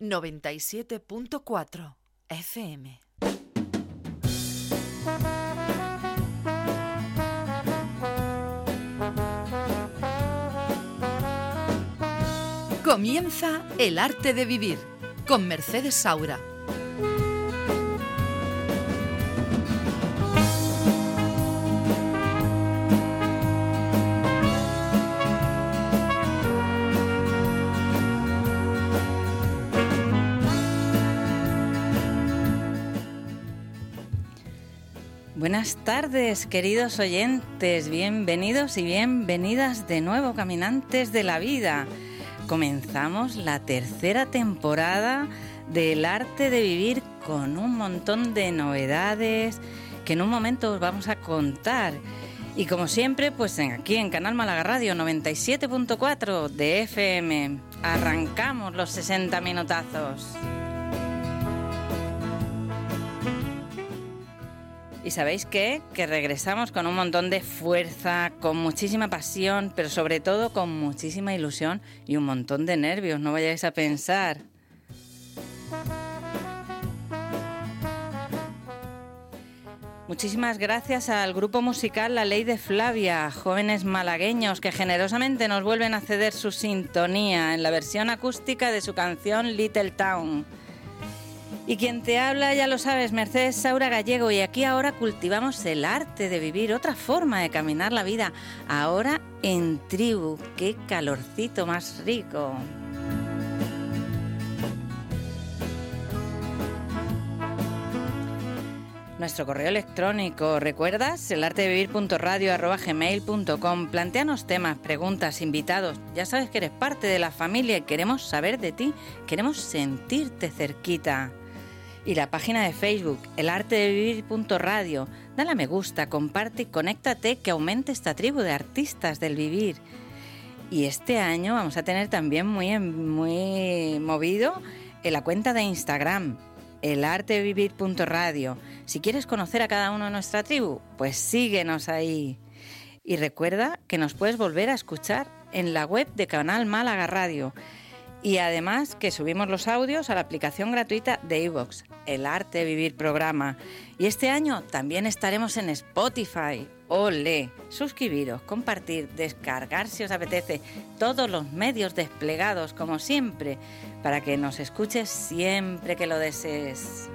97.4 FM. Comienza El arte de vivir con Mercedes Saura. Buenas tardes, queridos oyentes, bienvenidos y bienvenidas de nuevo, caminantes de la vida. Comenzamos la tercera temporada del arte de vivir con un montón de novedades que en un momento os vamos a contar. Y como siempre, pues aquí en Canal Málaga Radio 97.4 de FM, arrancamos los 60 minutazos. Y sabéis qué? Que regresamos con un montón de fuerza, con muchísima pasión, pero sobre todo con muchísima ilusión y un montón de nervios, no vayáis a pensar. Muchísimas gracias al grupo musical La Ley de Flavia, jóvenes malagueños que generosamente nos vuelven a ceder su sintonía en la versión acústica de su canción Little Town. Y quien te habla, ya lo sabes, Mercedes Saura Gallego, y aquí ahora cultivamos el arte de vivir, otra forma de caminar la vida, ahora en tribu, qué calorcito más rico. Nuestro correo electrónico, ¿recuerdas? El arte temas, preguntas, invitados. Ya sabes que eres parte de la familia y queremos saber de ti, queremos sentirte cerquita y la página de Facebook, el arte de vivir.radio. Dale a me gusta, comparte y conéctate que aumente esta tribu de artistas del vivir. Y este año vamos a tener también muy, muy movido en la cuenta de Instagram, el arte de vivir.radio. Si quieres conocer a cada uno de nuestra tribu, pues síguenos ahí. Y recuerda que nos puedes volver a escuchar en la web de Canal Málaga Radio y además que subimos los audios a la aplicación gratuita de iVoox, El Arte de Vivir Programa. Y este año también estaremos en Spotify. Ole, suscribiros, compartir, descargar si os apetece todos los medios desplegados como siempre para que nos escuches siempre que lo desees.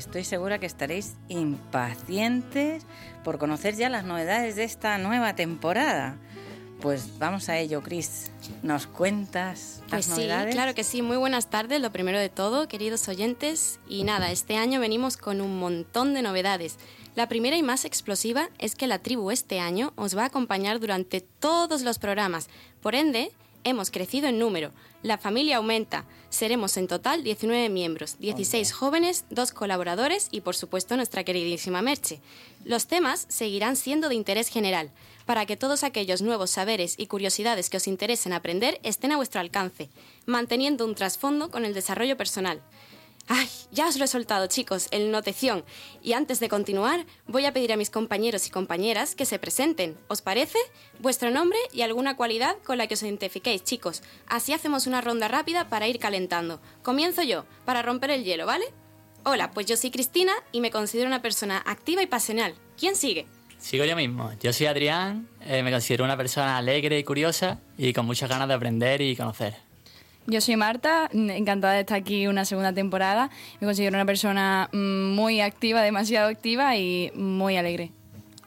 Estoy segura que estaréis impacientes por conocer ya las novedades de esta nueva temporada. Pues vamos a ello, Cris. ¿Nos cuentas las pues sí, novedades? claro que sí. Muy buenas tardes, lo primero de todo, queridos oyentes. Y nada, este año venimos con un montón de novedades. La primera y más explosiva es que la tribu este año os va a acompañar durante todos los programas. Por ende, hemos crecido en número. La familia aumenta. Seremos en total 19 miembros, 16 jóvenes, dos colaboradores y por supuesto nuestra queridísima Merche. Los temas seguirán siendo de interés general, para que todos aquellos nuevos saberes y curiosidades que os interesen aprender estén a vuestro alcance, manteniendo un trasfondo con el desarrollo personal. Ay, ya os lo he soltado, chicos, el noteción. Y antes de continuar, voy a pedir a mis compañeros y compañeras que se presenten. ¿Os parece? Vuestro nombre y alguna cualidad con la que os identifiquéis, chicos. Así hacemos una ronda rápida para ir calentando. Comienzo yo, para romper el hielo, ¿vale? Hola, pues yo soy Cristina y me considero una persona activa y pasional. ¿Quién sigue? Sigo yo mismo. Yo soy Adrián, eh, me considero una persona alegre y curiosa y con muchas ganas de aprender y conocer. Yo soy Marta, encantada de estar aquí una segunda temporada. Me considero una persona mm, muy activa, demasiado activa y muy alegre.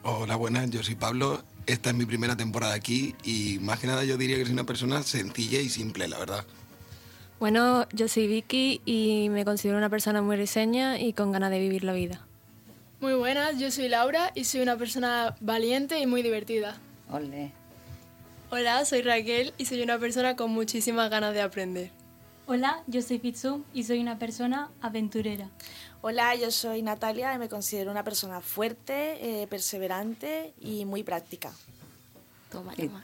Hola, buenas, yo soy Pablo. Esta es mi primera temporada aquí y más que nada yo diría que soy una persona sencilla y simple, la verdad. Bueno, yo soy Vicky y me considero una persona muy risueña y con ganas de vivir la vida. Muy buenas, yo soy Laura y soy una persona valiente y muy divertida. Ole. Hola, soy Raquel y soy una persona con muchísimas ganas de aprender. Hola, yo soy Fitsum y soy una persona aventurera. Hola, yo soy Natalia y me considero una persona fuerte, eh, perseverante y muy práctica. Toma, toma.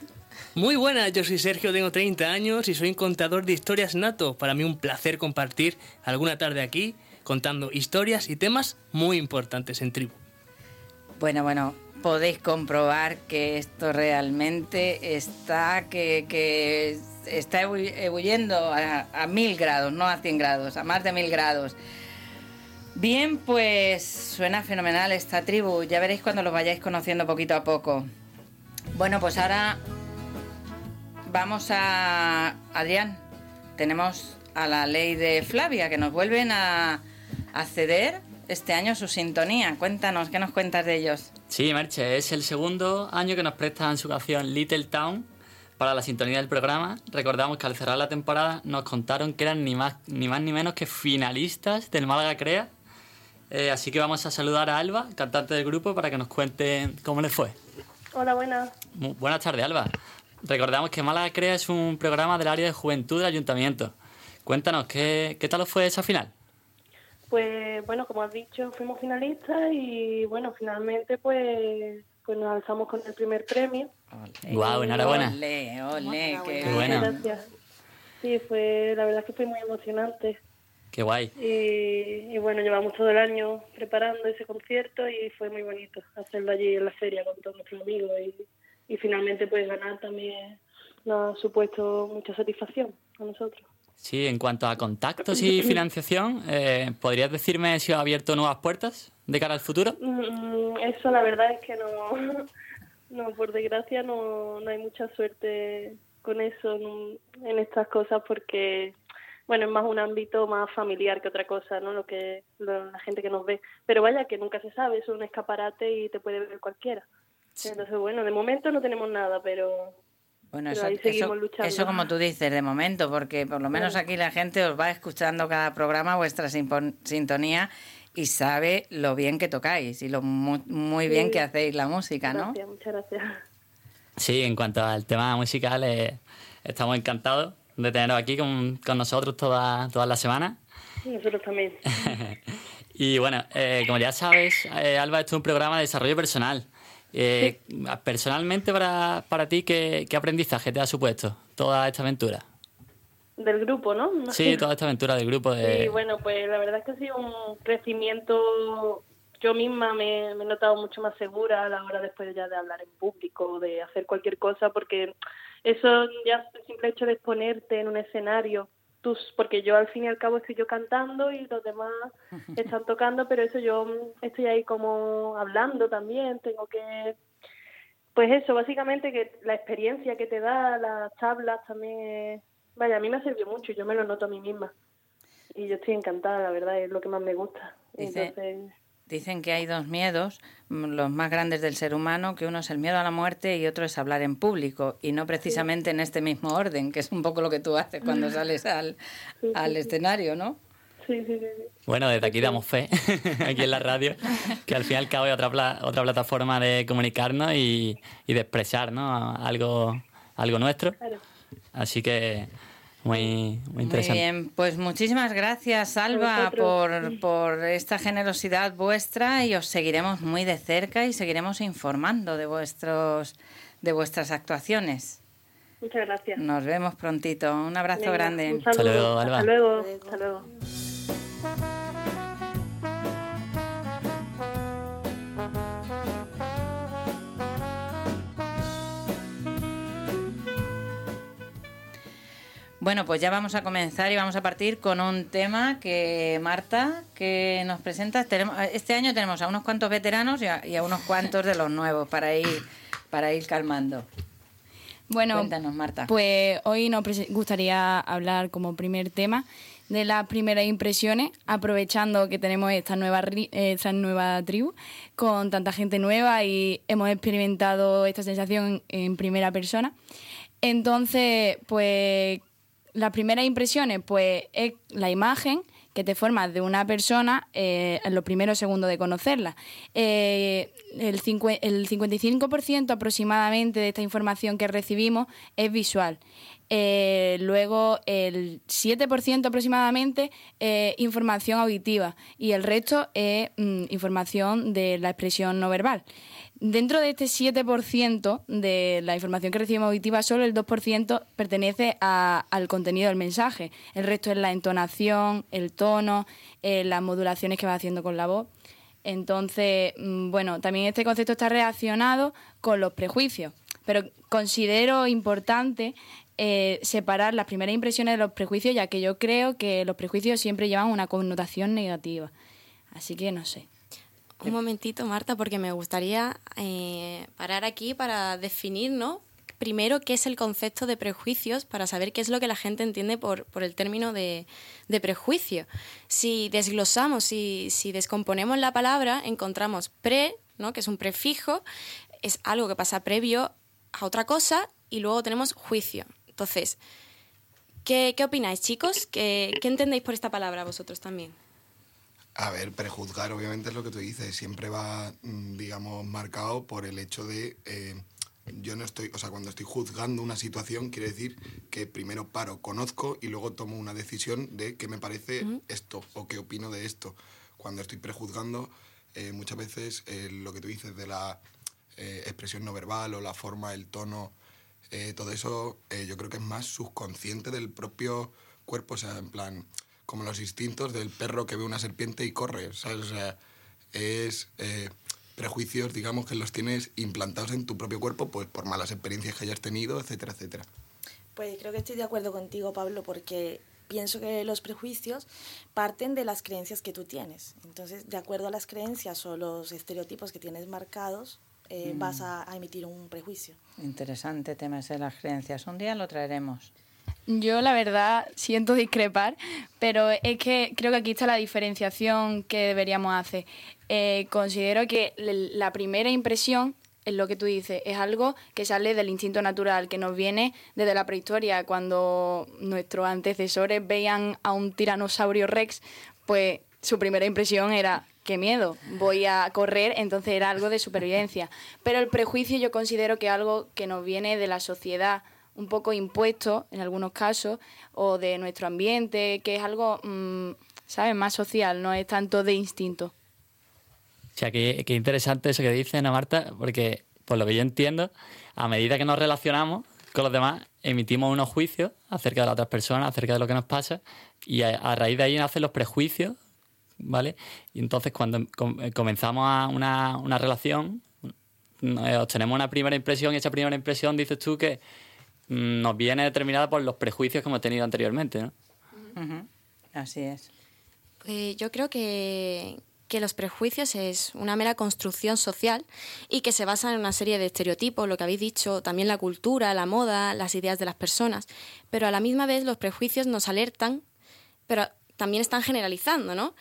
Muy buenas, yo soy Sergio, tengo 30 años y soy un contador de historias nato. Para mí un placer compartir alguna tarde aquí contando historias y temas muy importantes en tribu. Bueno, bueno, podéis comprobar que esto realmente está que, que está ebulliendo a, mil grados, no a 100 grados, a más de mil grados. Bien, pues suena fenomenal esta tribu. Ya veréis cuando lo vayáis conociendo poquito a poco. Bueno, pues ahora vamos a Adrián. Tenemos a la ley de Flavia que nos vuelven a, a ceder este año su sintonía. Cuéntanos, ¿qué nos cuentas de ellos? Sí, Merche, es el segundo año que nos prestan su canción Little Town para la sintonía del programa. Recordamos que al cerrar la temporada nos contaron que eran ni más ni, más, ni menos que finalistas del Málaga Crea. Eh, así que vamos a saludar a Alba, cantante del grupo, para que nos cuente cómo les fue. Hola, buenas. buenas tardes, Alba. Recordamos que Málaga Crea es un programa del área de juventud del ayuntamiento. Cuéntanos, ¿qué, qué tal fue esa final? Pues bueno, como has dicho, fuimos finalistas y bueno, finalmente pues pues nos alzamos con el primer premio. Guau, enhorabuena. Ole, ole, qué, bueno. Gracias. Sí, fue, la verdad es que fue muy emocionante. Qué guay. Y, y, bueno, llevamos todo el año preparando ese concierto y fue muy bonito hacerlo allí en la feria con todos nuestros amigos y, y finalmente pues ganar también nos ha supuesto mucha satisfacción a nosotros. Sí, en cuanto a contactos y financiación, eh, ¿podrías decirme si ha abierto nuevas puertas de cara al futuro? Mm, eso la verdad es que no, no por desgracia no, no hay mucha suerte con eso en, estas cosas porque bueno, es más un ámbito más familiar que otra cosa, ¿no? Lo que la gente que nos ve. Pero vaya que nunca se sabe, es un escaparate y te puede ver cualquiera. Entonces, bueno, de momento no tenemos nada, pero bueno, eso, eso, como tú dices, de momento, porque por lo menos aquí la gente os va escuchando cada programa, vuestra sintonía, y sabe lo bien que tocáis y lo muy, bien que hacéis la música, ¿no? Gracias, muchas gracias. Sí, en cuanto al tema musical, eh, estamos encantados de teneros aquí con, con nosotros toda, toda la semana. Sí, nosotros también. y bueno, eh, como ya sabes, eh, Alba, esto es un programa de desarrollo personal. Eh, Personalmente, para, para ti, ¿qué, ¿qué, aprendizaje te ha supuesto toda esta aventura? Del grupo, ¿no? Sí, toda esta aventura del grupo. De... Sí, bueno, pues la verdad es que ha sido un crecimiento. Yo misma me, me, he notado mucho más segura a la hora después ya de hablar en público, de hacer cualquier cosa, porque eso ya el simple hecho de exponerte en un escenario tus, porque yo al fin y al cabo estoy yo cantando y los demás están tocando, pero eso yo estoy ahí como hablando también, tengo que, pues eso, básicamente que la experiencia que te da, las tablas también, vaya, a mí me ha servido mucho, yo me lo noto a mí misma y yo estoy encantada, la verdad, es lo que más me gusta. Entonces, Dicen que hay dos miedos, mm, los más grandes del ser humano, que uno es el miedo a la muerte y otro es hablar en público, y no precisamente en este mismo orden, que es un poco lo que tú haces cuando sales al, al escenario, ¿no? Sí, sí, sí. Bueno, desde aquí damos fe, aquí en la radio, que al fin y al cabo hay otra, otra plataforma de comunicarnos y, y de expresar ¿no? algo, algo nuestro. Así que muy, muy interesante. Muy bien, pues muchísimas gracias, Alba, por, por esta generosidad vuestra y os seguiremos muy de cerca y seguiremos informando de vuestros de vuestras actuaciones. Muchas gracias. Nos vemos prontito. Un abrazo grande. Hasta luego, Alba. Hasta luego. Hasta luego. Bueno, pues ya vamos a comenzar y vamos a partir con un tema que Marta, que nos presenta. Tenemos, este año tenemos a unos cuantos veteranos y a, unos cuantos de los nuevos para ir, para ir calmando. Bueno, Cuéntanos, Marta. Pues hoy nos gustaría hablar como primer tema de las primeras impresiones, aprovechando que tenemos esta nueva, esta nueva tribu con tanta gente nueva y hemos experimentado esta sensación en primera persona. Entonces, pues las primeras impresiones, pues es la imagen que te formas de una persona eh, en los primeros segundos de conocerla. Eh, el, el 55% aproximadamente de esta información que recibimos es visual. Eh, luego el 7% aproximadamente es información auditiva y el resto es mm, información de la expresión no verbal. Dentro de este 7% de la información que recibimos auditiva, solo el 2% pertenece al contenido del mensaje. El resto es la entonación, el tono, eh, las modulaciones que va haciendo con la voz. Entonces, mm, bueno, también este concepto está relacionado con los prejuicios, pero considero importante eh, separar las primeras impresiones de los prejuicios, ya que yo creo que los prejuicios siempre llevan una connotación negativa. Así que no sé. Un momentito, Marta, porque me gustaría eh, parar aquí para definir, ¿no? Primero, qué es el concepto de prejuicios para saber qué es lo que la gente entiende por, por el término de, de, prejuicio. Si desglosamos, si, si descomponemos la palabra, encontramos pre, ¿no? que es un prefijo, es algo que pasa previo a otra cosa, y luego tenemos juicio. Entonces, ¿qué, qué opináis, chicos? ¿Qué, ¿Qué entendéis por esta palabra vosotros también? A ver, prejuzgar obviamente es lo que tú dices, siempre va, mm, digamos, marcado por el hecho de, eh, yo no estoy, o sea, cuando estoy juzgando una situación, quiere decir que primero paro, conozco y luego tomo una decisión de qué me parece esto o qué opino de esto. Cuando estoy prejuzgando, eh, muchas veces eh, lo que tú dices de la expresión no verbal o la forma, el tono, todo eso yo creo que es más subconsciente del propio cuerpo, o sea, en plan como los instintos del perro que ve una serpiente y corre, ¿sabes? O sea, es eh, prejuicios, digamos, que los tienes implantados en tu propio cuerpo pues por malas experiencias que hayas tenido, etcétera, etcétera. Pues creo que estoy de acuerdo contigo, Pablo, porque pienso que los prejuicios parten de las creencias que tú tienes. Entonces, de acuerdo a las creencias o los estereotipos que tienes marcados, eh, vas Mm. a, a emitir un prejuicio. Interesante tema ese de las creencias. Un día lo traeremos. Yo la verdad siento discrepar, pero es que creo que aquí está la diferenciación que deberíamos hacer. Eh, considero que la primera impresión es lo que tú dices, es algo que sale del instinto natural, que nos viene desde la prehistoria, cuando nuestros antecesores veían a un tiranosaurio rex, pues su primera impresión era qué miedo, voy a correr, entonces era algo de supervivencia. Pero el prejuicio yo considero que es algo que nos viene de la sociedad, un poco impuesto en algunos casos, o de nuestro ambiente, que es algo, mm, ¿sabes?, más social, no es tanto de instinto. O sea, qué, qué interesante eso que dice Ana Marta, porque por lo que yo entiendo, a medida que nos relacionamos con los demás, emitimos unos juicios acerca de las otras personas, acerca de lo que nos pasa, y a, raíz de ahí nacen los prejuicios, ¿vale? Y entonces cuando eh, comenzamos a una, una relación, eh, obtenemos una primera impresión, y esa primera impresión dices tú que nos viene determinada por los prejuicios que hemos tenido anteriormente, ¿no? Así es. Pues yo creo que, que los prejuicios es una mera construcción social y que se basa en una serie de estereotipos, lo que habéis dicho, también la cultura, la moda, las ideas de las personas. Pero a la misma vez los prejuicios nos alertan, pero también están generalizando, ¿no?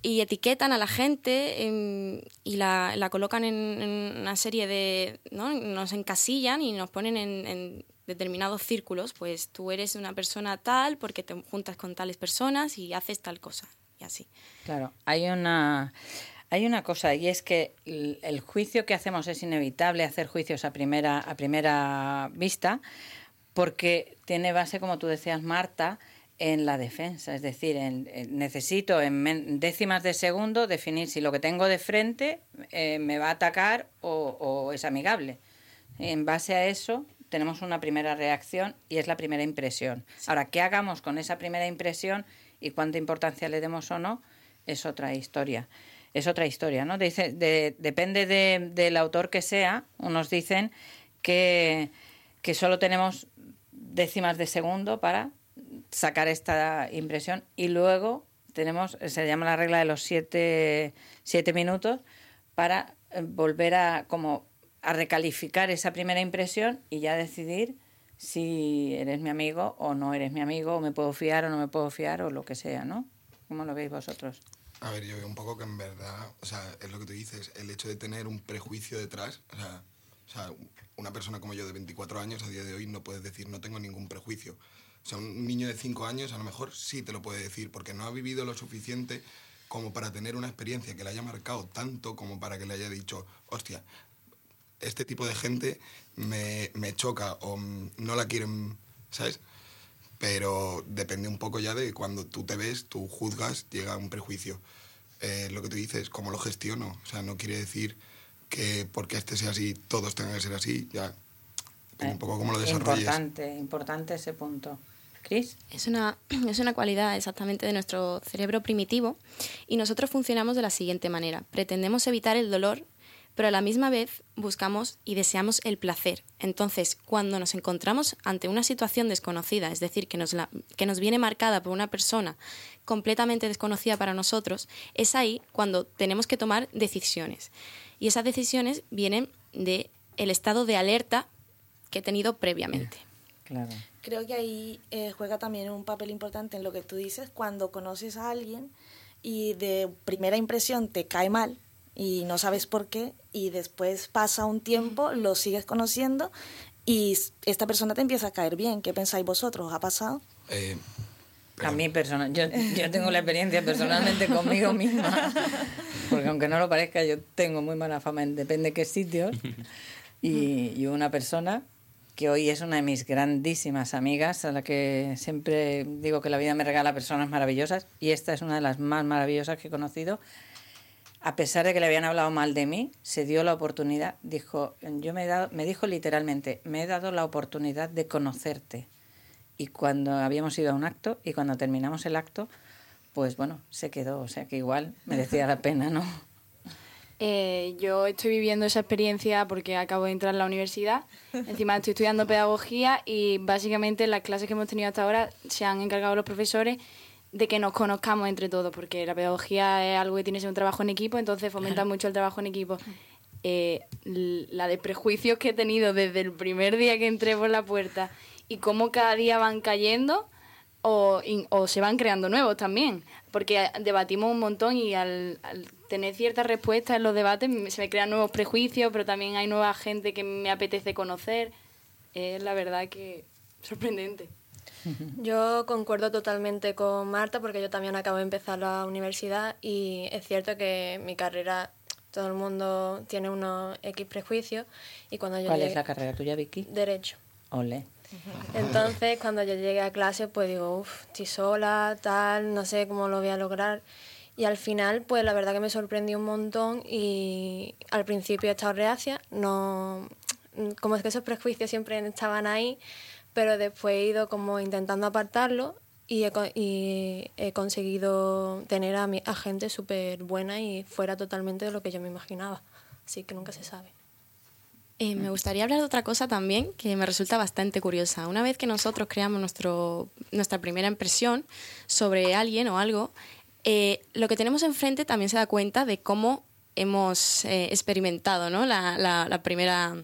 Y etiquetan a la gente em, y la, la colocan en, en una serie de... ¿no? Nos encasillan y nos ponen en, en determinados círculos. Pues tú eres una persona tal porque te juntas con tales personas y haces tal cosa. Y así. Claro, hay una, hay una cosa y es que el, juicio que hacemos es inevitable hacer juicios a primera, a primera vista porque tiene base, como tú decías, Marta, en la defensa. Es decir, en, necesito en décimas de segundo definir si lo que tengo de frente eh, me va a atacar o es amigable. En base a eso tenemos una primera reacción y es la primera impresión. Ahora, ¿qué hagamos con esa primera impresión y cuánta importancia le demos o no? Es otra historia. Es otra historia, ¿no? Dice, de- depende de- del autor que sea. Unos dicen que, que solo tenemos décimas de segundo para sacar esta impresión y luego tenemos, se llama la regla de los siete, siete minutos para eh, volver a como a recalificar esa primera impresión y ya decidir si eres mi amigo o no eres mi amigo, o me puedo fiar o no me puedo fiar, o lo que sea, ¿no? ¿Cómo lo veis vosotros? A ver, yo veo un poco que en verdad, o sea, es lo que tú dices, el hecho de tener un prejuicio detrás, o sea, una persona como yo de 24 años a día de hoy no puedes decir no tengo ningún prejuicio. O sea, un niño de 5 años a lo mejor sí te lo puede decir porque no ha vivido lo suficiente como para tener una experiencia que le haya marcado tanto como para que le haya dicho, hostia, este tipo de gente me, me choca o no la quieren, ¿sabes? Pero depende un poco ya de cuando tú te ves, tú juzgas, llega un prejuicio. Eh, lo que tú dices, cómo lo gestiono. O sea, no quiere decir que porque este sea así, todos tengan que ser así. Ya, depende un poco cómo lo desarrolles. Importante, importante ese punto. Cris. Es una, es una cualidad exactamente de nuestro cerebro primitivo y nosotros funcionamos de la siguiente manera. Pretendemos evitar el dolor, pero a la misma vez buscamos y deseamos el placer. Entonces, cuando nos encontramos ante una situación desconocida, es decir, que nos, la, que nos viene marcada por una persona completamente desconocida para nosotros, es ahí cuando tenemos que tomar decisiones. Y esas decisiones vienen de el estado de alerta que he tenido previamente. Claro. Creo que ahí eh, juega también un papel importante en lo que tú dices, cuando conoces a alguien y de primera impresión te cae mal y no sabes por qué y después pasa un tiempo, lo sigues conociendo y esta persona te empieza a caer bien. ¿Qué pensáis vosotros? ¿Os ha pasado? Eh, A mí personal, yo, yo tengo la experiencia personalmente conmigo misma, porque aunque no lo parezca, yo tengo muy mala fama en depende qué sitios, y, y una persona que hoy es una de mis grandísimas amigas, a la que siempre digo que la vida me regala personas maravillosas, y esta es una de las más maravillosas que he conocido. A pesar de que le habían hablado mal de mí, se dio la oportunidad, dijo, yo me, he dado, me dijo literalmente, me he dado la oportunidad de conocerte. Y cuando habíamos ido a un acto y cuando terminamos el acto, pues bueno, se quedó, o sea que igual merecía la pena, ¿no? Eh, yo estoy viviendo esa experiencia porque acabo de entrar a la universidad. Encima estoy estudiando pedagogía y básicamente las clases que hemos tenido hasta ahora se han encargado los profesores de que nos conozcamos entre todos, porque la pedagogía es algo que tiene que ser un trabajo en equipo, entonces fomenta mucho el trabajo en equipo. Eh, la de prejuicios que he tenido desde el primer día que entré por la puerta y cómo cada día van cayendo o, in- o se van creando nuevos también, porque debatimos un montón y al, al tener ciertas respuestas en los debates se me crean nuevos prejuicios, pero también hay nueva gente que me apetece conocer. Es la verdad que sorprendente. Yo concuerdo totalmente con Marta porque yo también acabo de empezar la universidad y es cierto que mi carrera todo el mundo tiene unos X prejuicios y cuando yo ¿Cuál llegué- es la carrera tuya, Vicky? Derecho. Ole. Entonces, cuando yo llegué a clase, pues digo, uff, estoy sola, tal, no sé cómo lo voy a lograr. Y al final, pues la verdad que me sorprendió un montón y al principio he estado reacia, no, como es que esos prejuicios siempre estaban ahí, pero después he ido como intentando apartarlo y he, co- y he conseguido tener a, mi, a gente súper buena y fuera totalmente de lo que yo me imaginaba. Así que nunca se sabe. Eh, me gustaría hablar de otra cosa también que me resulta bastante curiosa. Una vez que nosotros creamos nuestro, nuestra primera impresión sobre alguien o algo, eh, lo que tenemos enfrente también se da cuenta de cómo hemos eh, experimentado ¿no? la, la- la primera,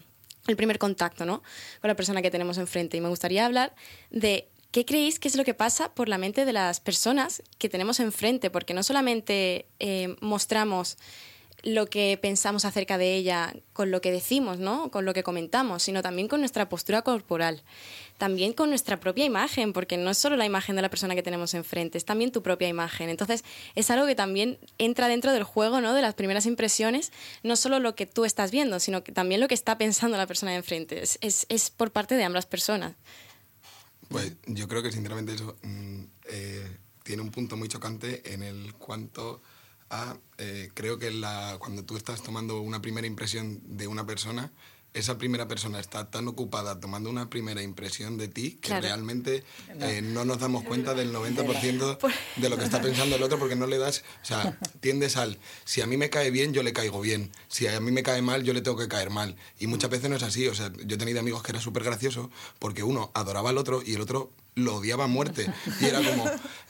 el primer contacto ¿no? con la persona que tenemos enfrente. Y me gustaría hablar de qué creéis que es lo que pasa por la mente de las personas que tenemos enfrente, porque no solamente eh, mostramos lo que pensamos acerca de ella con lo que decimos, ¿no? Con lo que comentamos, sino también con nuestra postura corporal, también con nuestra propia imagen, porque no es solo la imagen de la persona que tenemos enfrente, es también tu propia imagen. Entonces, es algo que también entra dentro del juego, ¿no? De las primeras impresiones, no solo lo que tú estás viendo, sino que también lo que está pensando la persona de enfrente. Es, es, es por parte de ambas personas. Pues yo creo que sinceramente eso mm, eh, tiene un punto muy chocante en el cuanto a, eh, creo que la, cuando tú estás tomando una primera impresión de una persona, esa primera persona está tan ocupada tomando una primera impresión de ti que Claro. realmente eh, no nos damos cuenta del 90% de lo que está pensando el otro porque no le das, o sea, tiendes al, si a mí me cae bien, yo le caigo bien, si a mí me cae mal, yo le tengo que caer mal. Y muchas veces no es así, o sea, yo he tenido amigos que era súper gracioso porque uno adoraba al otro y el otro lo odiaba a muerte. Y era como,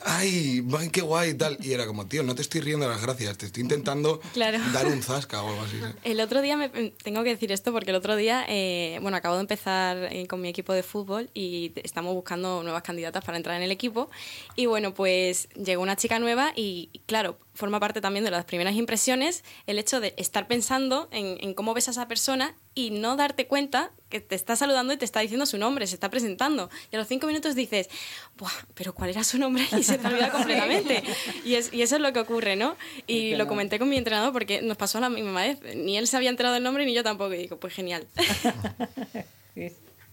ay, ay, qué guay y tal. Y era como, tío, no te estoy riendo de las gracias, te estoy intentando Claro. dar un zasca o algo así. ¿sí? El otro día, me, tengo que decir esto porque el otro día, eh, bueno, acabo de empezar eh, con mi equipo de fútbol y estamos buscando nuevas candidatas para entrar en el equipo. Y bueno, pues llegó una chica nueva y claro, forma parte también de las primeras impresiones el hecho de estar pensando en, en cómo ves a esa persona y no darte cuenta que te está saludando y te está diciendo su nombre, se está presentando. Y a los cinco minutos dices, Buah, pero ¿cuál era su nombre? Y se te olvida completamente. Y, es, y eso es lo que ocurre, ¿no? Y lo comenté con mi entrenador porque nos pasó la misma vez. Ni él se había enterado del nombre ni yo tampoco. Y digo, pues genial.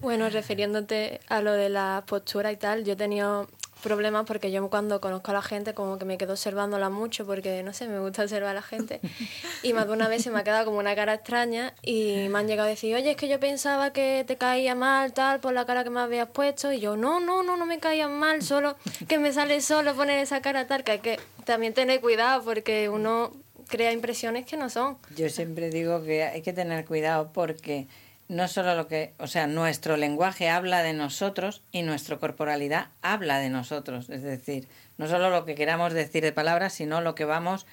Bueno, refiriéndote a lo de la postura y tal, yo he tenido problemas porque yo cuando conozco a la gente como que me quedo observándola mucho porque, no sé, me gusta observar a la gente. Y más de una vez se me ha quedado como una cara extraña y me han llegado a decir, oye, es que yo pensaba que te caía mal, tal, por la cara que me habías puesto. Y yo, no, no, no, no me caía mal, solo que me sale solo poner esa cara tal, que hay que también tener cuidado porque uno crea impresiones que no son. Yo siempre digo que hay que tener cuidado porque no solo lo que, o sea, nuestro lenguaje habla de nosotros y nuestra corporalidad habla de nosotros. Es decir, no solo lo que queramos decir de palabras, sino lo que vamos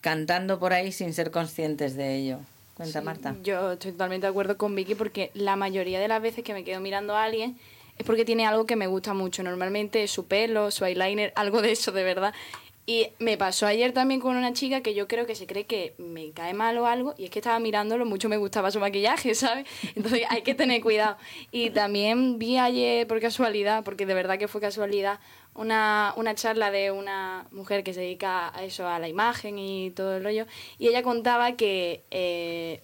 cantando por ahí sin ser conscientes de ello. Cuenta, Marta. Yo estoy totalmente de acuerdo con Vicky porque la mayoría de las veces que me quedo mirando a alguien es porque tiene algo que me gusta mucho. Normalmente su pelo, su eyeliner, algo de eso de verdad. Y me pasó ayer también con una chica que yo creo que se cree que me cae mal o algo, y es que estaba mirándolo, mucho me gustaba su maquillaje, ¿sabes? Entonces hay que tener cuidado. Y también vi ayer, por casualidad, porque de verdad que fue casualidad, una, una charla de una mujer que se dedica a eso, a la imagen y todo el rollo, y ella contaba que eh,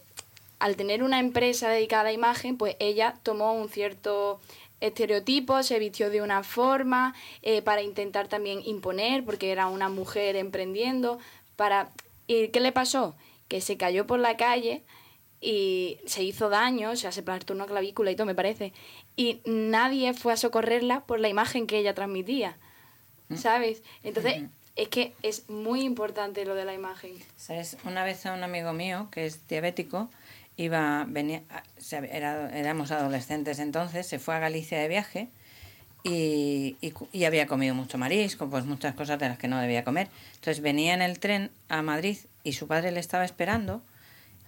al tener una empresa dedicada a la imagen, pues ella tomó un cierto estereotipos, se vistió de una forma eh, para intentar también imponer, porque era una mujer emprendiendo, para... ¿Y qué le pasó? Que se cayó por la calle y se hizo daño, o sea, se plantó una clavícula y todo, me parece. Y nadie fue a socorrerla por la imagen que ella transmitía, mm. ¿sabes? Entonces, es que es muy importante lo de la imagen. ¿Sabes? Una vez a un amigo mío, que es diabético, iba, venía, éramos adolescentes entonces, se fue a Galicia de viaje y, y, había comido mucho marisco, pues muchas cosas de las que no debía comer. Entonces venía en el tren a Madrid y su padre le estaba esperando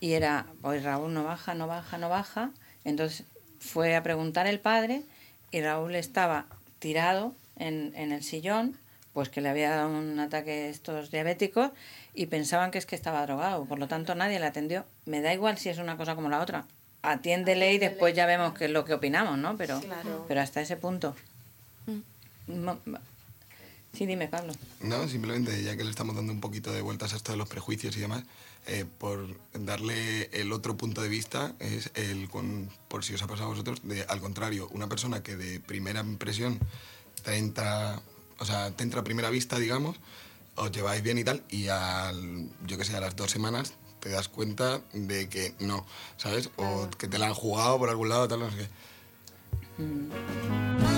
y era, pues Raúl no baja, no baja, no baja. Entonces fue a preguntar el padre y Raúl estaba tirado en, en el sillón, pues que le había dado un ataque estos diabéticos y pensaban que es que estaba drogado, por lo tanto nadie le atendió. Me da igual si es una cosa como la otra. Atiéndele y después ya vemos qué es lo que opinamos, ¿no? Pero, pero hasta ese punto. Mm. Sí, dime, Pablo. No, simplemente ya que le estamos dando un poquito de vueltas a esto de los prejuicios y demás, eh, por darle el otro punto de vista, es el, con, por si os ha pasado a vosotros, de, al contrario, una persona que de primera impresión te entra, o sea, te entra a primera vista, digamos, os lleváis bien y tal, y al, yo que sé, a las dos semanas te das cuenta de que no, ¿sabes? O que te la han jugado por algún lado, tal, no sé qué. Mm.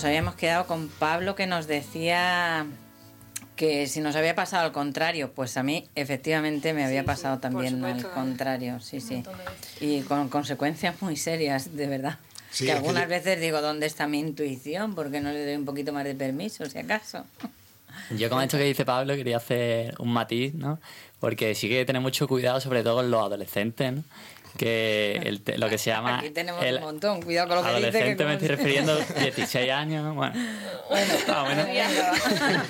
Nos habíamos quedado con Pablo que nos decía que si nos había pasado al contrario, pues a mí efectivamente me había pasado también al contrario, sí, sí. Y con consecuencias muy serias, de verdad. que algunas veces digo, ¿dónde está mi intuición? porque no le doy un poquito más de permiso, si acaso? Yo con esto que dice Pablo quería hacer un matiz, ¿no? Porque sí que tener mucho cuidado, sobre todo con los adolescentes, ¿no? Que el, lo que se llama... Aquí tenemos un montón, cuidado con lo que dice. Adolescente me estoy refiriendo 16 años, bueno. Bueno, ah,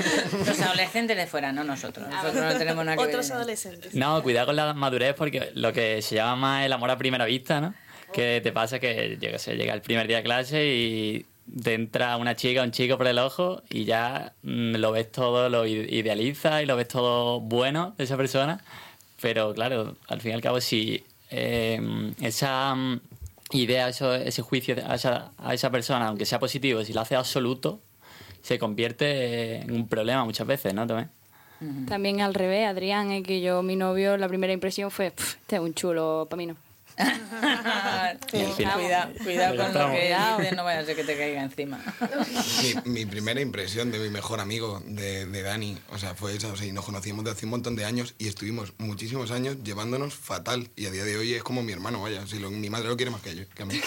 Los adolescentes de fuera, no nosotros. Nosotros no tenemos nada que Otros adolescentes. No, cuidado con la madurez porque lo que se llama el amor a primera vista, ¿no? Que te pasa que, yo qué sé, llega el primer día de clase y te entra una chica o un chico por el ojo y ya mm, lo ves todo, lo idealiza y lo ves todo bueno de esa persona. Pero claro, al fin y al cabo, si eh, esa mm, idea, ese juicio a esa, a esa persona, aunque sea positivo, si lo hace absoluto, se convierte en un problema muchas veces, ¿no? También. También al revés, Adrián, es que yo, mi novio, la primera impresión fue, este es un chulo para mí no. Cuidado, cuidado con lo que no vaya a ser que te caiga encima. mi, primera impresión de mi mejor amigo, de, de Dani, o sea, fue esa, o sea, y nos conocíamos de hace un montón de años y estuvimos muchísimos años llevándonos fatal y a día de hoy es como mi hermano, vaya, si mi madre lo quiere más que, yo, que a mí.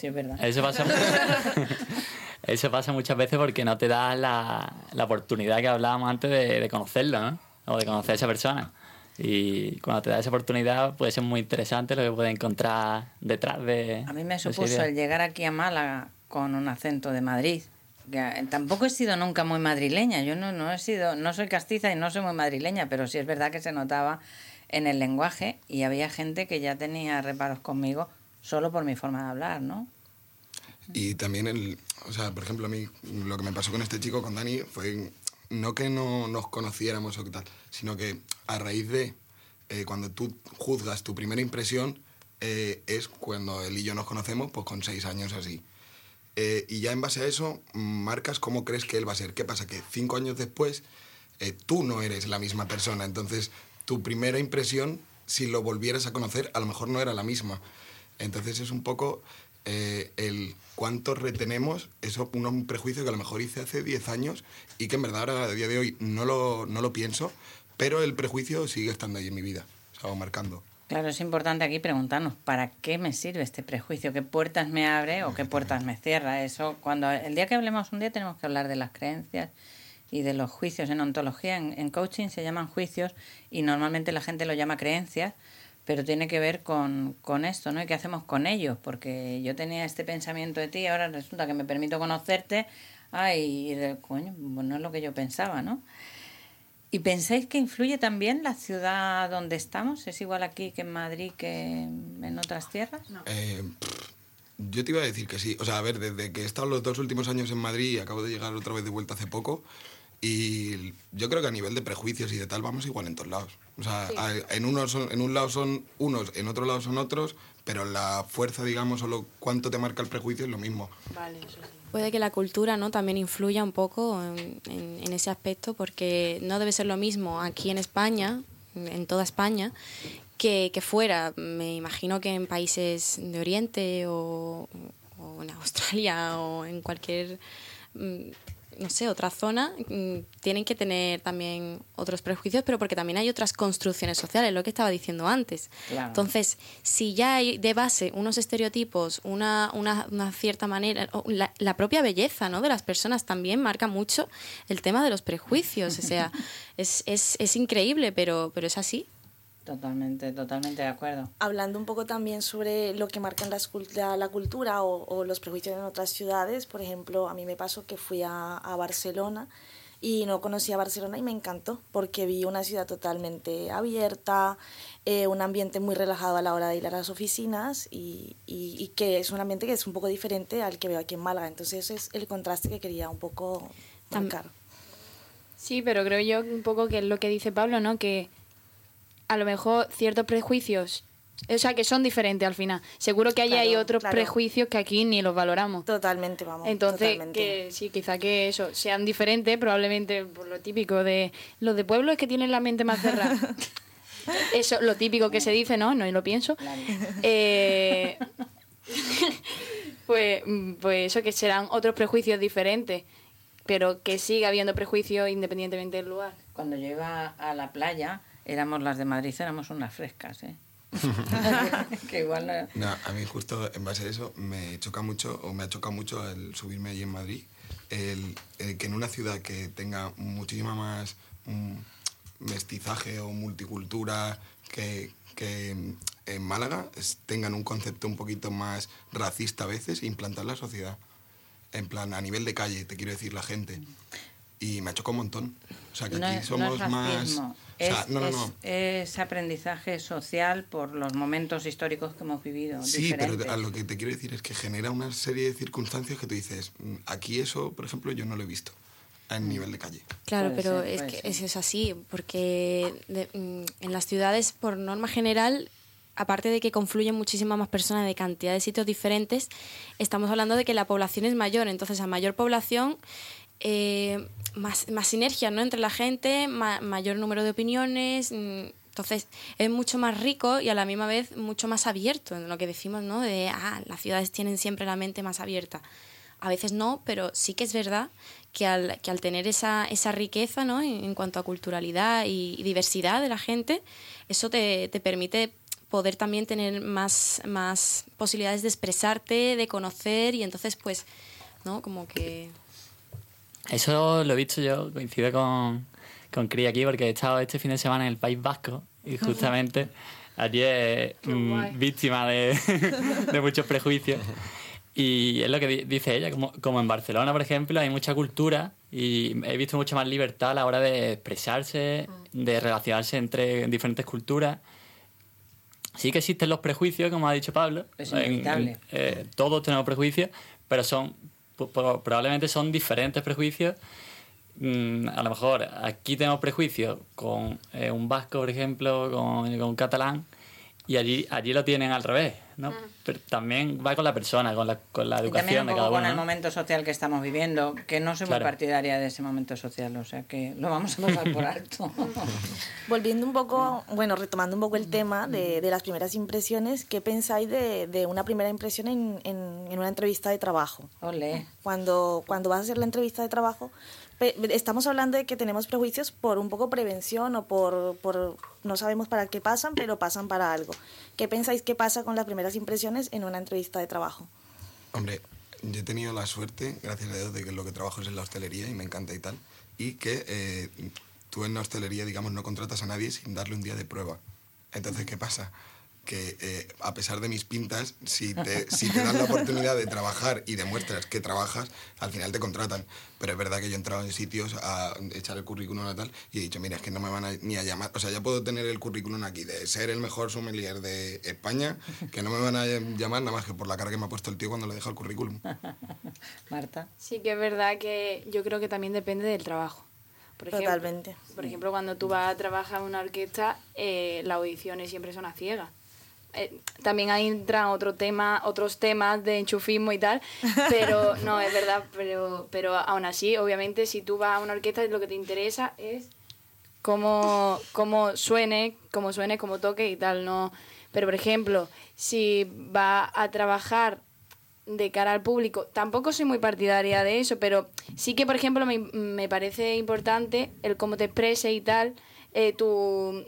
Sí, es verdad. Eso pasa, eso pasa muchas veces porque no te das la, la oportunidad que hablábamos antes de, de conocerlo, ¿no? O de conocer a esa persona. Y cuando te da esa oportunidad puede ser muy interesante lo que puedes encontrar detrás de... A mí me supuso el llegar aquí a Málaga con un acento de Madrid. Que tampoco he sido nunca muy madrileña. Yo no, no he sido, no soy castiza y no soy muy madrileña, pero sí es verdad que se notaba en el lenguaje y había gente que ya tenía reparos conmigo solo por mi forma de hablar, ¿no? Y también, el, o sea, por ejemplo, a mí lo que me pasó con este chico, con Dani, fue no que no nos conociéramos o qué tal, sino que a raíz de eh, cuando tú juzgas tu primera impresión, eh, es cuando él y yo nos conocemos, pues con seis años así. Eh, y ya en base a eso, marcas cómo crees que él va a ser. ¿Qué pasa? Que cinco años después, tú no eres la misma persona. Entonces, tu primera impresión, si lo volvieras a conocer, a lo mejor no era la misma. Entonces, es un poco el cuánto retenemos, eso un prejuicio que a lo mejor hice hace 10 años y que en verdad ahora a día de hoy no lo, no lo pienso, pero el prejuicio sigue estando ahí en mi vida, o sea, marcando. Claro, es importante aquí preguntarnos, ¿para qué me sirve este prejuicio? ¿Qué puertas me abre o qué puertas me cierra? Eso, cuando el día que hablemos un día tenemos que hablar de las creencias y de los juicios. En ontología, en, en coaching se llaman juicios y normalmente la gente lo llama creencias, pero tiene que ver con, con esto, ¿no? ¿Y qué hacemos con ellos? Porque yo tenía este pensamiento de ti, ahora resulta que me permito conocerte, ay, coño, pues no es lo que yo pensaba, ¿no? ¿Y pensáis que influye también la ciudad donde estamos? ¿Es igual aquí que en Madrid que en otras tierras? Eh, yo te iba a decir que sí. O sea, a ver, desde que he estado los dos últimos años en Madrid y acabo de llegar otra vez de vuelta hace poco, y yo creo que a nivel de prejuicios y de tal vamos igual en todos lados. O sea, en, unos en un lado son unos, en otro lado son otros, pero la fuerza, digamos, o lo, cuánto te marca el prejuicio es lo mismo. Vale, eso sí. Puede que la cultura ¿no? también influya un poco en, en, ese aspecto, porque no debe ser lo mismo aquí en España, en toda España, que, fuera. Me imagino que en países de Oriente o, o en Australia o en cualquier mm, no sé, otra zona, mm, tienen que tener también otros prejuicios, pero porque también hay otras construcciones sociales, lo que estaba diciendo antes. Entonces, si ya hay de base unos estereotipos, una, una, una cierta manera, la, la, propia belleza ¿no? de las personas también marca mucho el tema de los prejuicios. O sea, es, es, es increíble, pero, pero es así. Totalmente, totalmente de acuerdo. Hablando un poco también sobre lo que marcan la, la cultura o, los prejuicios en otras ciudades, por ejemplo, a mí me pasó que fui a, a, Barcelona y no conocía Barcelona y me encantó porque vi una ciudad totalmente abierta, eh, un ambiente muy relajado a la hora de ir a las oficinas y, y, y, que es un ambiente que es un poco diferente al que veo aquí en Málaga. Entonces ese es el contraste que quería un poco marcar. Sí, pero creo yo un poco que es lo que dice Pablo, ¿no? Que a lo mejor ciertos prejuicios, o sea, que son diferentes al final. Seguro que hay otros prejuicios que aquí ni los valoramos. Totalmente, vamos. Entonces, que sí, quizá que eso sean diferentes, probablemente por lo típico de los de pueblo es que tienen la mente más cerrada. eso, lo típico que se dice, ¿no? No lo pienso. Eh, pues, pues eso, que serán otros prejuicios diferentes, pero que siga habiendo prejuicios independientemente del lugar. Cuando yo iba a la playa, éramos las de Madrid, éramos unas frescas, ¿eh? que igual no... no... a mí justo en base a eso me choca mucho, o me ha chocado mucho el subirme allí en Madrid, el, que en una ciudad que tenga muchísima más mm, mestizaje o multicultura que, que en Málaga tengan un concepto un poquito más racista a veces e implantar la sociedad. En plan, a nivel de calle, te quiero decir, la gente. Y me ha chocado un montón. O sea, que aquí somos más es, aprendizaje social por los momentos históricos que hemos vivido. Sí, pero a lo que te quiero decir es que genera una serie de circunstancias que tú dices, mm, aquí eso, por ejemplo, yo no lo he visto a mm. nivel de calle. Claro, pero es que eso es así, porque mm, en las ciudades, por norma general, aparte de que confluyen muchísimas más personas de cantidad de sitios diferentes, estamos hablando de que la población es mayor, entonces a mayor población eh, más, más sinergia ¿no? entre la gente, mayor número de opiniones. Mm, entonces es mucho más rico y a la misma vez mucho más abierto en lo que decimos, ¿no? De, ah, las ciudades tienen siempre la mente más abierta. A veces no, pero sí que es verdad que al, que al tener esa, esa riqueza ¿no? en, cuanto a culturalidad y, diversidad de la gente, eso te, te permite poder también tener más, más posibilidades de expresarte, de conocer y entonces pues, ¿no? Como que... Eso lo he visto yo, coincide con, con Cri aquí, porque he estado este fin de semana en el País Vasco y justamente allí es mm, víctima de, de, muchos prejuicios. Y es lo que dice ella, como, como en Barcelona, por ejemplo, hay mucha cultura y he visto mucha más libertad a la hora de expresarse, de relacionarse entre diferentes culturas. sí que existen los prejuicios, como ha dicho Pablo. Es En- inevitable. eh, todos tenemos prejuicios, pero son probablemente son diferentes prejuicios. Mm, a lo mejor aquí tenemos prejuicios con eh, un vasco, por ejemplo, con, con un catalán, y allí, allí lo tienen al revés, ¿no? Pero también va con la persona, con la, con la Y también educación un de poco cada con uno. el ¿no? momento social que estamos viviendo, que no soy muy Claro. partidaria de ese momento social, o sea que lo vamos a pasar por alto. Volviendo un poco, bueno, retomando un poco el tema de, de las primeras impresiones, ¿qué pensáis de, de una primera impresión en, en- en una entrevista de trabajo? Olé. Cuando, cuando vas a hacer la entrevista de trabajo, estamos hablando de que tenemos prejuicios por un poco prevención o por, por no sabemos para qué pasan, pero pasan para algo. ¿Qué pensáis que pasa con las primeras impresiones en una entrevista de trabajo? Hombre, yo he tenido la suerte, gracias a Dios, de que lo que trabajo es en la hostelería y me encanta y tal. Y que eh, tú en la hostelería, digamos, no contratas a nadie sin darle un día de prueba. Entonces, ¿qué pasa? Que eh, a pesar de mis pintas, si te, si te dan la oportunidad de trabajar y demuestras que trabajas, al final te contratan. Pero es verdad que yo he entrado en sitios a echar el currículum a tal y he dicho, mira, es que no me van a, ni a llamar. O sea, ya puedo tener el currículum aquí de ser el mejor sommelier de España, que no me van a llamar nada más que por la cara que me ha puesto el tío cuando le deja el currículum. Marta. Sí que es verdad que yo creo que también depende del trabajo. Por ejemplo, Totalmente. Por ejemplo, cuando tú vas a trabajar en una orquesta, eh, las audiciones siempre son a ciegas. Eh, también ahí entran otro tema, otros temas de enchufismo y tal, pero no, es verdad, pero, pero aún así, obviamente, si tú vas a una orquesta, lo que te interesa es cómo, cómo suene, cómo suene, cómo toque y tal, no. Pero por ejemplo, si va a trabajar de cara al público, tampoco soy muy partidaria de eso, pero sí que por ejemplo me, me parece importante el cómo te expreses y tal, eh, tu,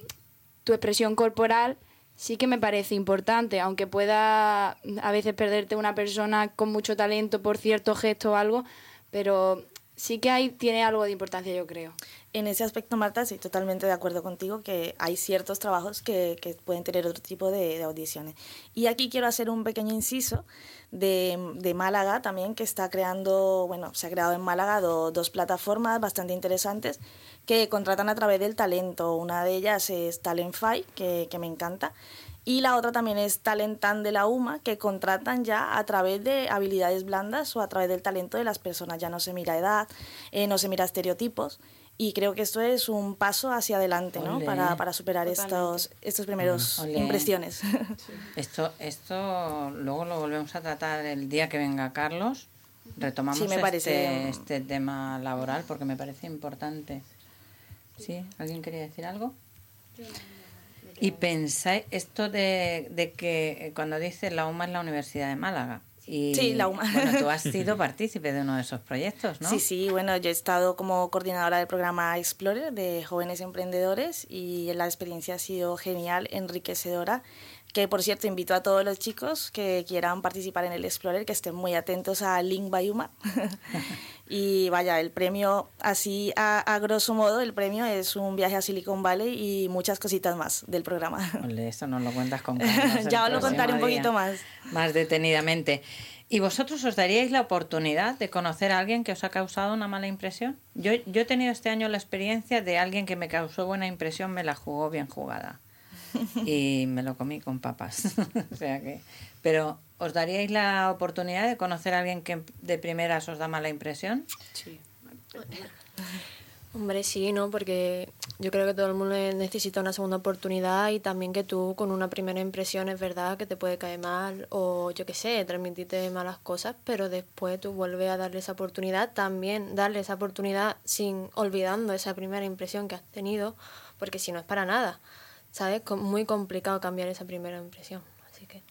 tu expresión corporal sí que me parece importante, aunque pueda a veces perderte una persona con mucho talento por cierto gesto o algo, pero sí que ahí tiene algo de importancia, yo creo. En ese aspecto, Marta, sí, totalmente de acuerdo contigo que hay ciertos trabajos que, que pueden tener otro tipo de, audiciones. Y aquí quiero hacer un pequeño inciso de, de Málaga también, que está creando, bueno, se ha creado en Málaga do- dos plataformas bastante interesantes que contratan a través del talento. Una de ellas es Talentfy, que, que me encanta. Y la otra también es Talentan de la UMA, que contratan ya a través de habilidades blandas o a través del talento de las personas. Ya no se mira edad, eh, no se mira estereotipos. Y creo que esto es un paso hacia adelante, ¿no? Para, para superar Totalmente. estos, estos primeros Olé. impresiones. Esto, esto luego lo volvemos a tratar el día que venga Carlos. Retomamos Sí, me este, parece- este tema laboral porque me parece importante. ¿Sí? ¿Alguien quería decir algo? Y pensáis esto de, de que eh, cuando dices la UMA es la Universidad de Málaga. Y, Sí, la UMA. Bueno, tú has sido partícipe de uno de esos proyectos, ¿no? Sí, sí, bueno, yo he estado como coordinadora del programa Explorer de jóvenes emprendedores y la experiencia ha sido genial, enriquecedora. Que por cierto, invito a todos los chicos que quieran participar en el Explorer que estén muy atentos a Link Bayuma. y vaya, el premio, así a, a grosso modo, el premio es un viaje a Silicon Valley y muchas cositas más del programa. Ole, nos lo cuentas con ya os lo contaré un día, poquito más. Más detenidamente. ¿Y vosotros os daríais la oportunidad de conocer a alguien que os ha causado una mala impresión? Yo, yo he tenido este año la experiencia de alguien que me causó buena impresión, me la jugó bien jugada. Y me lo comí con papas. o sea que. Pero, ¿os daríais la oportunidad de conocer a alguien que de primeras os da mala impresión? Sí. Hombre, sí, ¿no? Porque yo creo que todo el mundo necesita una segunda oportunidad y también que tú con una primera impresión es verdad que te puede caer mal o yo qué sé, transmitirte malas cosas, pero después tú vuelves a darle esa oportunidad, también darle esa oportunidad sin olvidando esa primera impresión que has tenido, porque si no es para nada, ¿sabes? Muy complicado cambiar esa primera impresión, así que...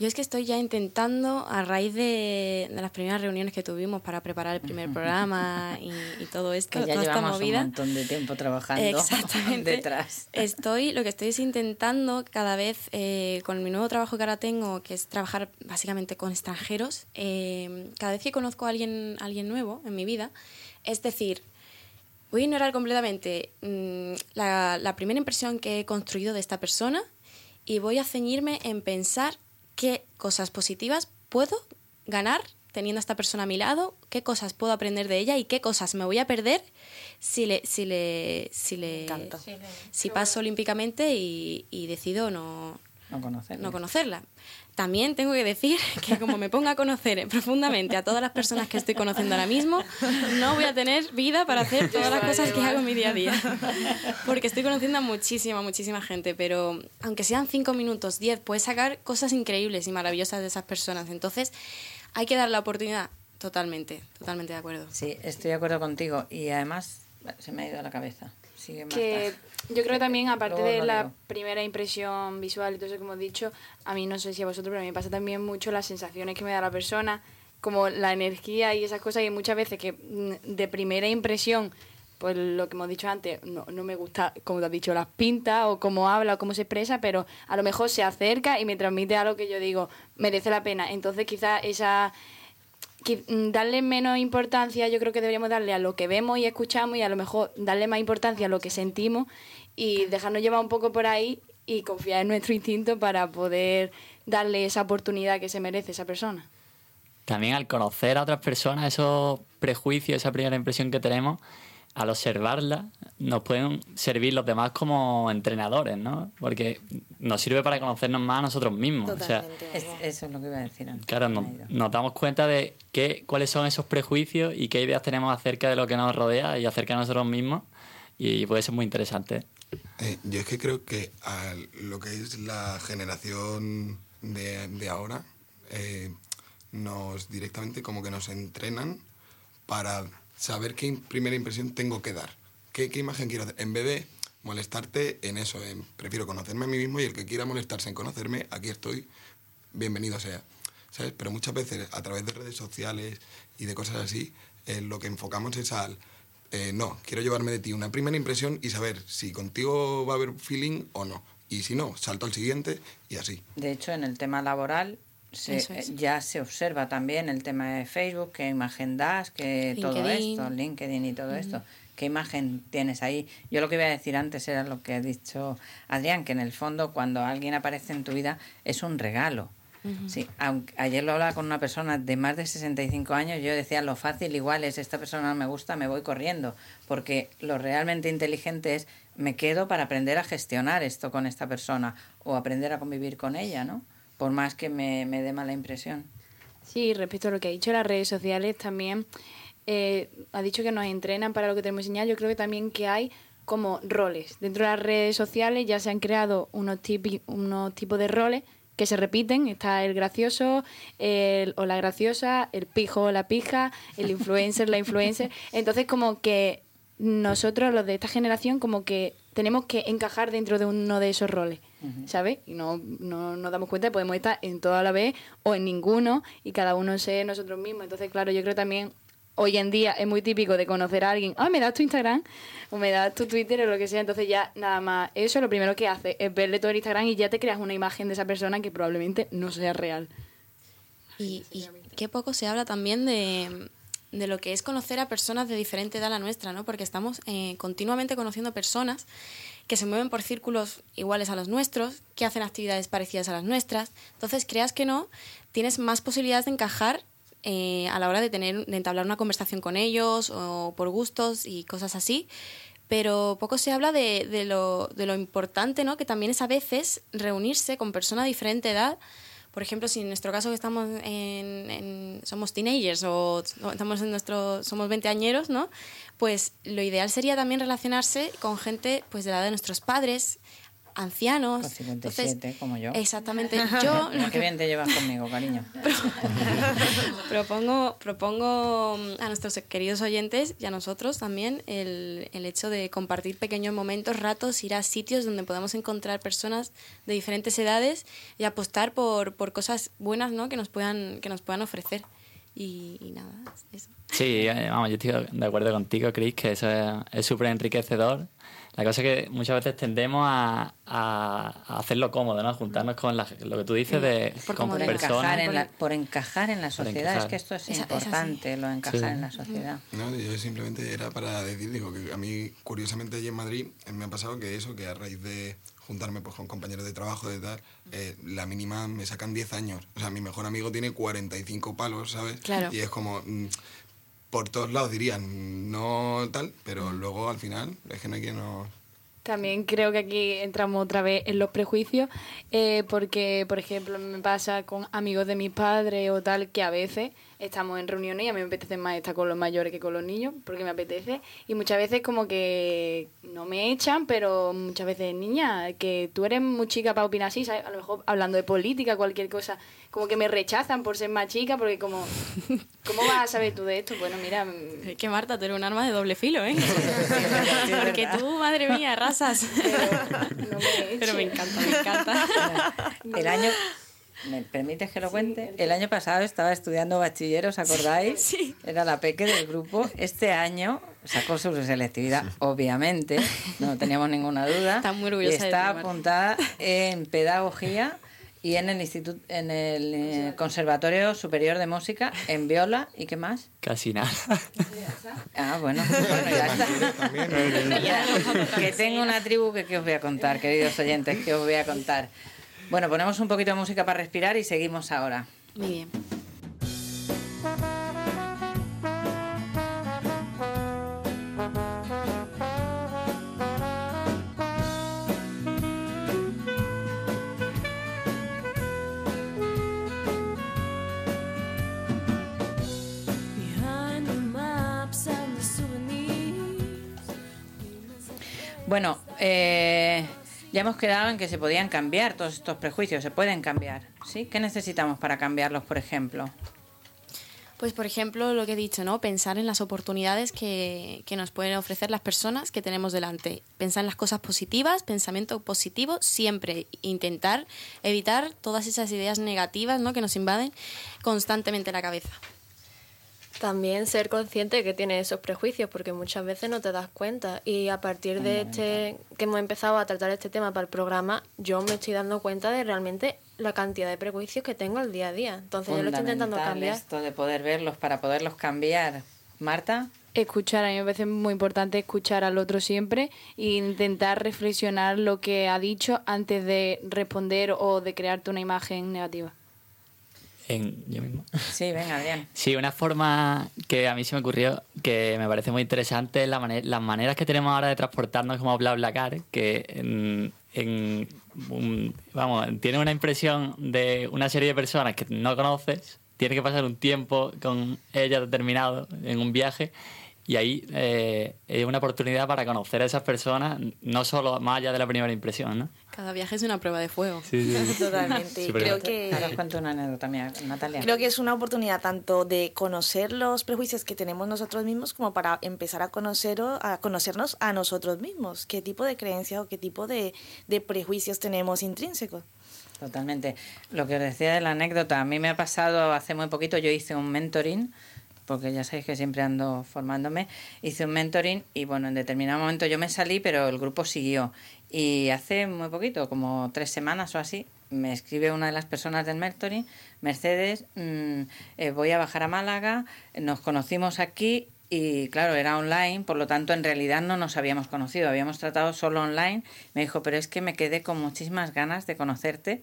Yo es que estoy ya intentando, a raíz de, de las primeras reuniones que tuvimos para preparar el primer programa y, y todo esto, Que ya toda esta llevamos un movida, montón de tiempo trabajando Exactamente. detrás. Estoy, lo que estoy es intentando cada vez, eh, con mi nuevo trabajo que ahora tengo, que es trabajar básicamente con extranjeros, eh, cada vez que conozco a alguien, a alguien nuevo en mi vida, es decir, voy a ignorar completamente mm, la, la primera impresión que he construido de esta persona y voy a ceñirme en pensar qué cosas positivas puedo ganar teniendo a esta persona a mi lado, qué cosas puedo aprender de ella y qué cosas me voy a perder si le si le si le si paso olímpicamente y, y decido no no conocerla. No conocerla. También tengo que decir que como me ponga a conocer profundamente a todas las personas que estoy conociendo ahora mismo, no voy a tener vida para hacer todas las cosas que hago en mi día a día. Porque estoy conociendo a muchísima, muchísima gente, pero aunque sean cinco minutos, diez, puedes sacar cosas increíbles y maravillosas de esas personas. Entonces, hay que dar la oportunidad. Totalmente, totalmente de acuerdo. Sí, estoy de acuerdo contigo. Y además, se me ha ido a la cabeza. Sigue que yo creo que también, aparte de la digo. primera impresión visual y todo eso que hemos dicho, a mí no sé si a vosotros, pero a mí me pasa también mucho las sensaciones que me da la persona, como la energía y esas cosas, y muchas veces que mm, de primera impresión, pues lo que hemos dicho antes, no, no me gusta, como te has dicho, las pintas o cómo habla o cómo se expresa, pero a lo mejor se acerca y me transmite algo que yo digo, merece la pena. Entonces quizás esa darle menos importancia, yo creo que deberíamos darle a lo que vemos y escuchamos y a lo mejor darle más importancia a lo que sentimos y dejarnos llevar un poco por ahí y confiar en nuestro instinto para poder darle esa oportunidad que se merece esa persona. También al conocer a otras personas, esos prejuicios, esa primera impresión que tenemos, al observarla, nos pueden servir los demás como entrenadores, ¿no? Porque nos sirve para conocernos más a nosotros mismos. O sea, Es- eso es lo que iba a decir antes. Claro, nos, nos damos cuenta de qué, cuáles son esos prejuicios y qué ideas tenemos acerca de lo que nos rodea y acerca de nosotros mismos. Y puede ser muy interesante. Eh, yo es que creo que a lo que es la generación de, de ahora, eh, nos directamente como que nos entrenan para saber qué im- primera impresión tengo que dar, qué, qué imagen quiero hacer. En vez de molestarte en eso, prefiero conocerme a mí mismo y el que quiera molestarse en conocerme, aquí estoy, bienvenido sea. ¿Sabes? Pero muchas veces a través de redes sociales y de cosas así, eh, lo que enfocamos es al, eh, no, quiero llevarme de ti una primera impresión y saber si contigo va a haber feeling o no. Y si no, salto al siguiente y así. De hecho, en el tema laboral se- es. eh, ya se observa también el tema de Facebook, qué imagen das, que todo esto, LinkedIn y todo esto. ¿Qué imagen tienes ahí? Yo lo que iba a decir antes era lo que ha dicho Adrián, que en el fondo cuando alguien aparece en tu vida es un regalo. Sí, aunque ayer lo hablaba con una persona de más de 65 años, yo decía lo fácil igual es esta persona no me gusta, me voy corriendo, porque lo realmente inteligente es me quedo para aprender a gestionar esto con esta persona o aprender a convivir con ella, ¿no? Por más que me, me dé mala impresión. Sí, respecto a lo que ha dicho las redes sociales, también eh, ha dicho que nos entrenan para lo que tenemos que enseñar. Yo creo que también que hay como roles. Dentro de las redes sociales ya se han creado unos, tipi- unos tipos de roles que se repiten. Está el gracioso el, o la graciosa, el pijo o la pija, el influencer, la influencer. Entonces como que nosotros, los de esta generación, como que tenemos que encajar dentro de uno de esos roles. ¿sabes? Y no, no nos damos cuenta que podemos estar en todo a la vez o en ninguno y cada uno ser nosotros mismos. Entonces, claro, yo creo también hoy en día es muy típico de conocer a alguien, ah, me das tu Instagram o me das tu Twitter o lo que sea, entonces ya nada más, eso lo primero que hace es verle todo el Instagram y ya te creas una imagen de esa persona que probablemente no sea real. Y, y qué poco se habla también de, de lo que es conocer a personas de diferente edad a la nuestra, ¿no? Porque estamos eh, continuamente conociendo personas que se mueven por círculos iguales a los nuestros, que hacen actividades parecidas a las nuestras. Entonces, creas que no, tienes más posibilidades de encajar eh, a la hora de tener, de entablar una conversación con ellos o por gustos y cosas así. Pero poco se habla de, lo, de lo importante, ¿no? Que también es a veces reunirse con personas de diferente edad por ejemplo, si en nuestro caso que estamos en, somos teenagers o estamos en nuestro somos veinteañeros, ¿no? Pues lo ideal sería también relacionarse con gente pues de la edad de nuestros padres, ancianos. Con 57, Entonces, como yo. Exactamente. Yo qué bien te llevas conmigo, cariño. propongo, propongo mm, a nuestros queridos oyentes y a nosotros también el, el hecho de compartir pequeños momentos, ratos, ir a sitios donde podamos encontrar personas de diferentes edades y apostar por, por cosas buenas ¿no? que, nos puedan, que nos puedan ofrecer. Y, y nada, eso. Sí, eh, vamos, yo estoy de acuerdo contigo, Chris, que eso es- es súper enriquecedor. La cosa es que muchas veces tendemos a, a- a hacerlo cómodo, ¿no? Juntarnos con la- lo que tú dices de por, con encajar personas. en la, por encajar en la Por sociedad. Es encajar. que esto es importante, lo de encajar Sí. en la sociedad. No, yo simplemente era para decir, digo, que a mí, curiosamente, allí en Madrid eh, me ha pasado que eso, que a raíz de juntarme pues, con compañeros de trabajo, de tal, eh, la mínima me sacan 10 años. O sea, mi mejor amigo tiene 45 palos, ¿sabes? Claro. Y es como, mm, por todos lados dirían, no tal, pero luego al final es que no hay quien nos... También creo que aquí entramos otra vez en los prejuicios, eh, porque, por ejemplo, me pasa con amigos de mis padres o tal, que a veces estamos en reuniones y a mí me apetece más estar con los mayores que con los niños, porque me apetece. Y muchas veces como que no me echan, pero muchas veces, niña, que tú eres muy chica para opinar así, ¿sabes? A lo mejor hablando de política, cualquier cosa, como que me rechazan por ser más chica, porque como, ¿cómo vas a saber tú de esto? Bueno, mira... Es que Marta, tú eres un arma de doble filo, ¿eh? porque tú, madre mía, rasas. Pero, me, encanta, me encanta. El año... ¿Me permites que lo cuente? El año pasado estaba estudiando bachiller, ¿os acordáis? Sí. Era la peque del grupo. Este año sacó su selectividad, obviamente, no teníamos ninguna duda. Está muy orgullosa y está apuntada en pedagogía y en el instituto en el eh, conservatorio superior de música en viola y qué más casi nada. Ah bueno, bueno ya está. Que tengo una tribu que, que os voy a contar queridos oyentes que os voy a contar. Bueno ponemos un poquito de música para respirar y seguimos ahora. Muy bien. Bueno, eh, ya hemos quedado en que se podían cambiar todos estos prejuicios, se pueden cambiar, ¿sí? ¿Qué necesitamos para cambiarlos, por ejemplo? Pues, por ejemplo, lo que he dicho, ¿no? Pensar en las oportunidades que, que nos pueden ofrecer las personas que tenemos delante. Pensar en las cosas positivas, pensamiento positivo, siempre. Intentar evitar todas esas ideas negativas, ¿no? Que nos invaden constantemente la cabeza. También ser consciente de que tienes esos prejuicios, porque muchas veces no te das cuenta. Y a partir de este que hemos empezado a tratar este tema para el programa, yo me estoy dando cuenta de realmente la cantidad de prejuicios que tengo el día a día. Entonces yo lo estoy intentando cambiar. esto de poder verlos para poderlos cambiar. Marta, escuchar, a mí me parece muy importante escuchar al otro siempre e intentar reflexionar lo que ha dicho antes de responder o de crearte una imagen negativa. En, yo mismo. sí, venga, Adrián. Sí, una forma que a mí se me ocurrió que me parece muy interesante es la mane- las maneras que tenemos ahora de transportarnos como BlaBlaCar, que en, en un- vamos, tiene una impresión de una serie de personas que no conoces, tienes que pasar un tiempo con ella determinado en un viaje y ahí eh, es una oportunidad para conocer a esas personas, no solo más allá de la primera impresión, ¿no? Cada viaje es una prueba de fuego. Sí, sí. Totalmente. Súper Creo que Ahora os cuento una anécdota mía, Natalia. Creo que es una oportunidad tanto de conocer los prejuicios que tenemos nosotros mismos como para empezar a, conocer, a conocernos a nosotros mismos. ¿Qué tipo de creencias o qué tipo de, de prejuicios tenemos intrínsecos? Totalmente. Lo que os decía de la anécdota, a mí me ha pasado hace muy poquito, yo hice un mentoring, porque ya sabéis que siempre ando formándome, hice un mentoring y bueno, en determinado momento yo me salí, pero el grupo siguió. Y hace muy poquito, como tres semanas o así, me escribe una de las personas del mentoring, Mercedes, mm, eh, voy a bajar a Málaga, nos conocimos aquí y claro, era online, por lo tanto en realidad no nos habíamos conocido, habíamos tratado solo online. Me dijo, pero es que me quedé con muchísimas ganas de conocerte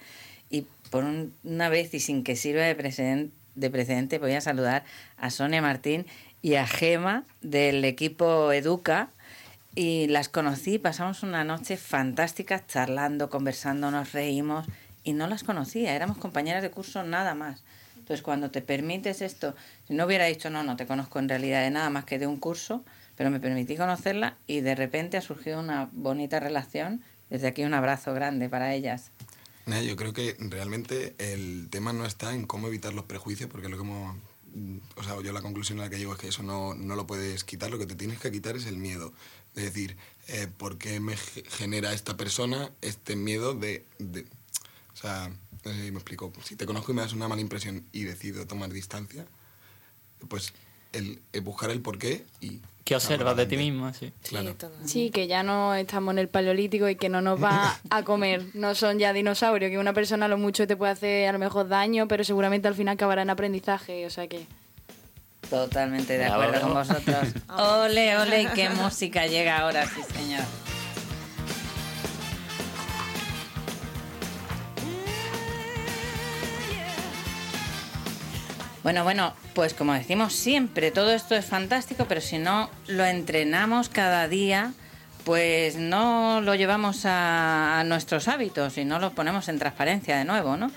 y por un- una vez y sin que sirva de, preceden- de precedente voy a saludar a Sonia Martín y a Gema del equipo Educa y las conocí, pasamos una noche fantástica charlando, conversando, nos reímos y no las conocía, éramos compañeras de curso nada más. Entonces, cuando te permites esto, si no hubiera dicho, no, no te conozco en realidad de nada más que de un curso, pero me permití conocerla y de repente ha surgido una bonita relación. Desde aquí un abrazo grande para ellas. Yo creo que realmente el tema no está en cómo evitar los prejuicios, porque lo que hemos... mm, O sea, yo la conclusión a la que llego es que eso no, no lo puedes quitar, lo que te tienes que quitar es el miedo. Es decir, eh, ¿por qué me ge- genera esta persona este miedo de... de- o sea, me explico. Si te conozco y me das una mala impresión y decido tomar distancia, pues el, el buscar el porqué y... ¿Qué observas de ti mismo? Sí. Claro. Sí, que ya no estamos en el paleolítico y que no nos va a comer. No son ya dinosaurios, que una persona a lo mucho te puede hacer a lo mejor daño, pero seguramente al final acabará en aprendizaje. O sea que. Totalmente de acuerdo con vosotros. Ole, ole, qué música llega ahora, sí, señor. Bueno, bueno, pues como decimos siempre, todo esto es fantástico, pero si no lo entrenamos cada día, pues no lo llevamos a, a nuestros hábitos y no lo ponemos en transparencia de nuevo, ¿no?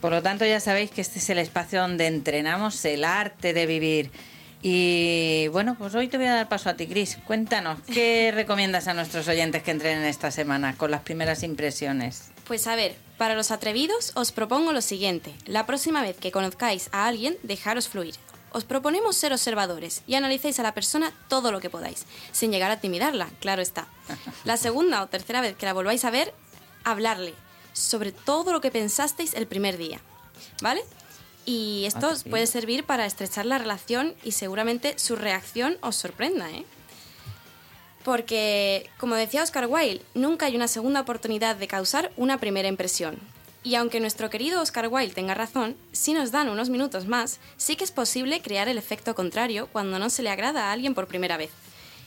Por lo tanto, ya sabéis que este es el espacio donde entrenamos el arte de vivir. Y bueno, pues hoy te voy a dar paso a ti, Cris. Cuéntanos, ¿qué recomiendas a nuestros oyentes que entrenen esta semana con las primeras impresiones? Pues a ver, para los atrevidos os propongo lo siguiente. La próxima vez que conozcáis a alguien, dejaros fluir. Os proponemos ser observadores y analicéis a la persona todo lo que podáis, sin llegar a intimidarla, claro está. La segunda o tercera vez que la volváis a ver, hablarle, sobre todo lo que pensasteis el primer día. ¿Vale? Y esto os puede servir para estrechar la relación y seguramente su reacción os sorprenda, ¿eh? Porque, como decía Oscar Wilde, nunca hay una segunda oportunidad de causar una primera impresión. Y aunque nuestro querido Oscar Wilde tenga razón, si nos dan unos minutos más, sí que es posible crear el efecto contrario cuando no se le agrada a alguien por primera vez.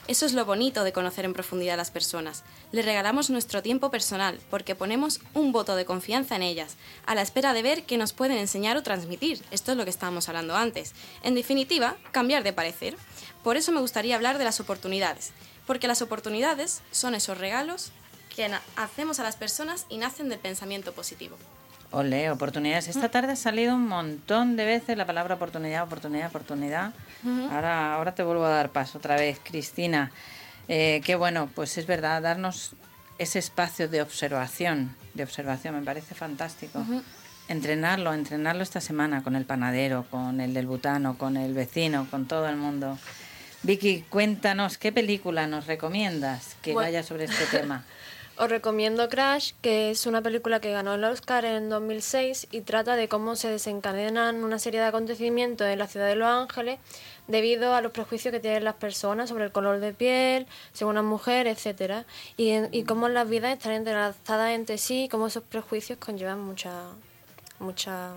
Eso es lo bonito de conocer en profundidad a las personas. Le regalamos nuestro tiempo personal porque ponemos un voto de confianza en ellas, a la espera de ver qué nos pueden enseñar o transmitir. Esto es lo que estábamos hablando antes. En definitiva, cambiar de parecer. Por eso me gustaría hablar de las oportunidades, porque las oportunidades son esos regalos que hacemos a las personas y nacen del pensamiento positivo. Ole, oportunidades. Esta tarde ha salido un montón de veces la palabra oportunidad, oportunidad, oportunidad. Ahora, ahora te vuelvo a dar paso otra vez, Cristina. Eh, qué bueno, pues es verdad, darnos ese espacio de observación, de observación, me parece fantástico. Entrenarlo, entrenarlo esta semana con el panadero, con el del butano, con el vecino, con todo el mundo. Vicky, cuéntanos, ¿qué película nos recomiendas que vaya sobre este tema? Os recomiendo Crash, que es una película que ganó el Oscar en 2006 y trata de cómo se desencadenan una serie de acontecimientos en la ciudad de Los Ángeles debido a los prejuicios que tienen las personas sobre el color de piel, según una mujer, etcétera, y, y cómo las vidas están entrelazadas entre sí y cómo esos prejuicios conllevan mucha mucha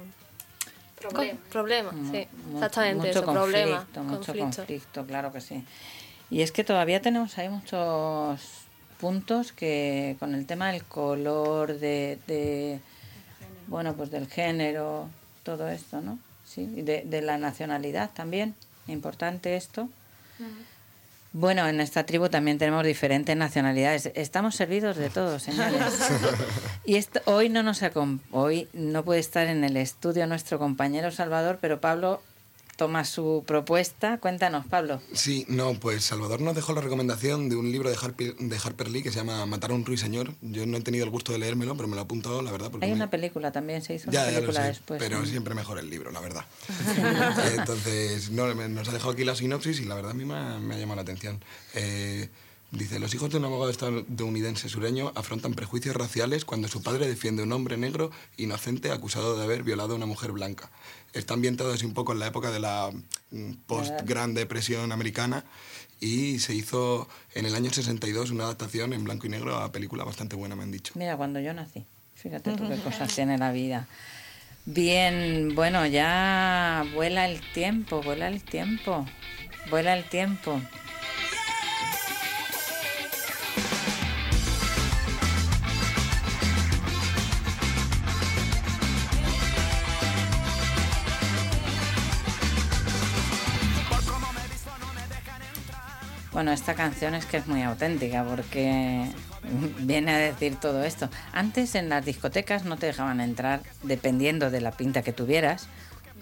problemas, sí, exactamente, mucho eso, conflicto, problema, mucho conflicto, claro que sí. Y es que todavía tenemos ahí muchos puntos que con el tema del color, de, de bueno, pues del género, todo esto, ¿no? Sí, y de, de la nacionalidad también, importante esto. Bueno, en esta tribu también tenemos diferentes nacionalidades. Estamos servidos de todo, señores. y esto, hoy no nos hoy no puede estar en el estudio nuestro compañero Salvador, pero Pablo toma su propuesta. Cuéntanos, Pablo. Sí, no, pues Salvador nos dejó la recomendación de un libro de Harper, de Harper Lee que se llama Matar a un ruiseñor. Yo no he tenido el gusto de leérmelo, pero me lo he apuntado, la verdad. Porque Hay me- una película también, se hizo Ya, una ya lo película sé, después. pero ¿sí? siempre mejor el libro, la verdad. Entonces, no, nos ha dejado aquí la sinopsis y la verdad a mí me ha, me ha llamado la atención. Eh, dice, los hijos de un abogado estadounidense sureño afrontan prejuicios raciales cuando su padre defiende a un hombre negro inocente acusado de haber violado a una mujer blanca. Está ambientado así un poco en la época de la mm, post-Gran Depresión americana y se hizo en el año 62 una adaptación en blanco y negro a película bastante buena, me han dicho. Mira, cuando yo nací. Fíjate tú qué cosas tiene la vida. Bien, bueno, ya vuela el tiempo, vuela el tiempo, vuela el tiempo. Bueno, esta canción es que es muy auténtica porque viene a decir todo esto. Antes en las discotecas no te dejaban entrar dependiendo de la pinta que tuvieras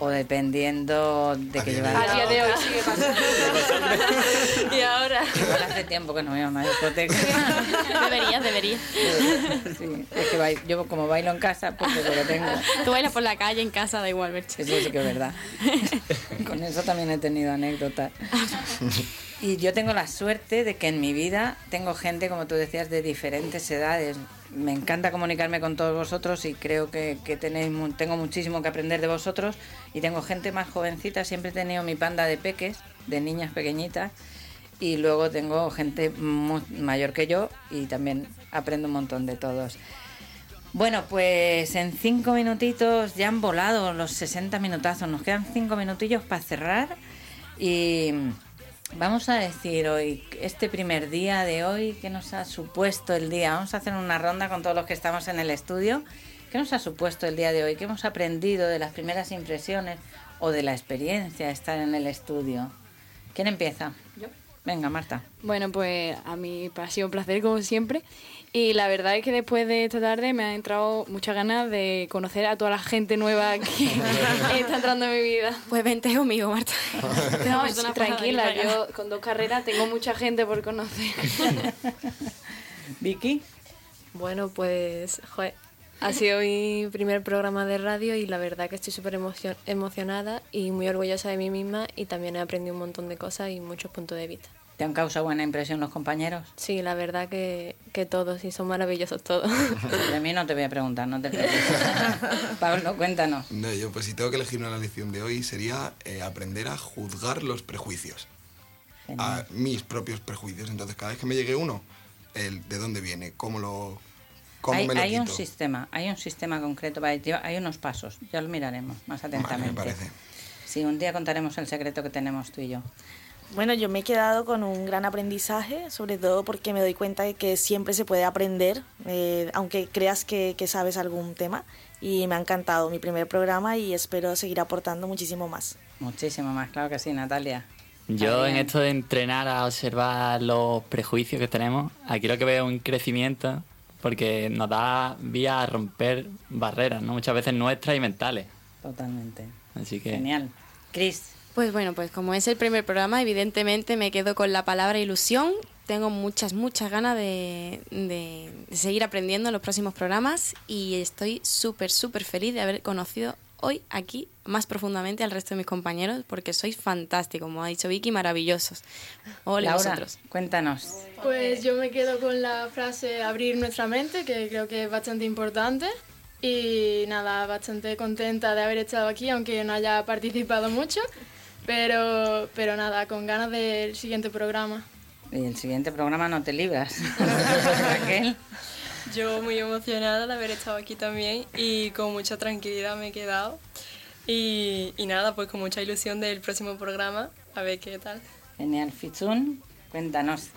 o dependiendo de que llevaras. A día de hoy sigue pasando. y ahora. Igual hace tiempo que no voy a una discoteca. Deberías, deberías. Sí, es que yo como bailo en casa, pues eso lo tengo. Tú bailas por la calle, en casa, da igual, Berche. Eso sí que es verdad. Con eso también he tenido anécdotas. Y yo tengo la suerte de que en mi vida tengo gente, como tú decías, de diferentes edades. Me encanta comunicarme con todos vosotros y creo que, que tenéis, tengo muchísimo que aprender de vosotros. Y tengo gente más jovencita, siempre he tenido mi panda de peques, de niñas pequeñitas. Y luego tengo gente mayor que yo y también aprendo un montón de todos. Bueno, pues en cinco minutitos ya han volado los 60 minutazos. Nos quedan cinco minutillos para cerrar. Y vamos a decir hoy, este primer día de hoy, ¿qué nos ha supuesto el día? Vamos a hacer una ronda con todos los que estamos en el estudio. ¿Qué nos ha supuesto el día de hoy? ¿Qué hemos aprendido de las primeras impresiones o de la experiencia de estar en el estudio? ¿Quién empieza? Yo. Venga, Marta. Bueno, pues a mí ha sido un placer como siempre. Y la verdad es que después de esta tarde me han entrado muchas ganas de conocer a toda la gente nueva que está entrando en mi vida. Pues vente conmigo, Marta. No, tranquila, yo con dos carreras tengo mucha gente por conocer. Vicky. Bueno, pues, joder, ha sido mi primer programa de radio y la verdad que estoy súper emocion- emocionada y muy orgullosa de mí misma y también he aprendido un montón de cosas y muchos puntos de vista. ¿Te han causado buena impresión los compañeros? Sí, la verdad que, que todos, y son maravillosos todos. De mí no te voy a preguntar, no te preocupes. Pablo, cuéntanos. No, yo pues si tengo que elegir una lección de hoy sería eh, aprender a juzgar los prejuicios. A mis propios prejuicios. Entonces cada vez que me llegue uno, el de dónde viene, cómo lo cómo hay me lo hay un sistema, hay un sistema concreto, para ello, hay unos pasos, ya lo miraremos más atentamente. parece. Sí, un día contaremos el secreto que tenemos tú y yo. Bueno, yo me he quedado con un gran aprendizaje, sobre todo porque me doy cuenta de que siempre se puede aprender, eh, aunque creas que, que sabes algún tema. Y me ha encantado mi primer programa y espero seguir aportando muchísimo más. Muchísimo más, claro que sí, Natalia. Yo en esto de entrenar a observar los prejuicios que tenemos, aquí lo que veo es un crecimiento porque nos da vía a romper barreras, ¿no? Muchas veces nuestras y mentales. Totalmente. Así que... Genial. Cris. Pues bueno, pues como es el primer programa, evidentemente me quedo con la palabra ilusión. Tengo muchas, muchas ganas de, de- de seguir aprendiendo en los próximos programas y estoy súper, súper feliz de haber conocido hoy aquí más profundamente al resto de mis compañeros porque sois fantásticos, como ha dicho Vicky, maravillosos. Hola Laura, vosotros. cuéntanos. Pues yo me quedo con la frase abrir nuestra mente, que creo que es bastante importante. Y nada, bastante contenta de haber estado aquí, aunque no haya participado mucho. Pero, pero nada, con ganas del siguiente programa. Y el siguiente programa no te libras. Raquel. Yo muy emocionada de haber estado aquí también y con mucha tranquilidad me he quedado. Y, y nada, pues con mucha ilusión del próximo programa, a ver qué tal. Genial. Fitzun, cuéntanos.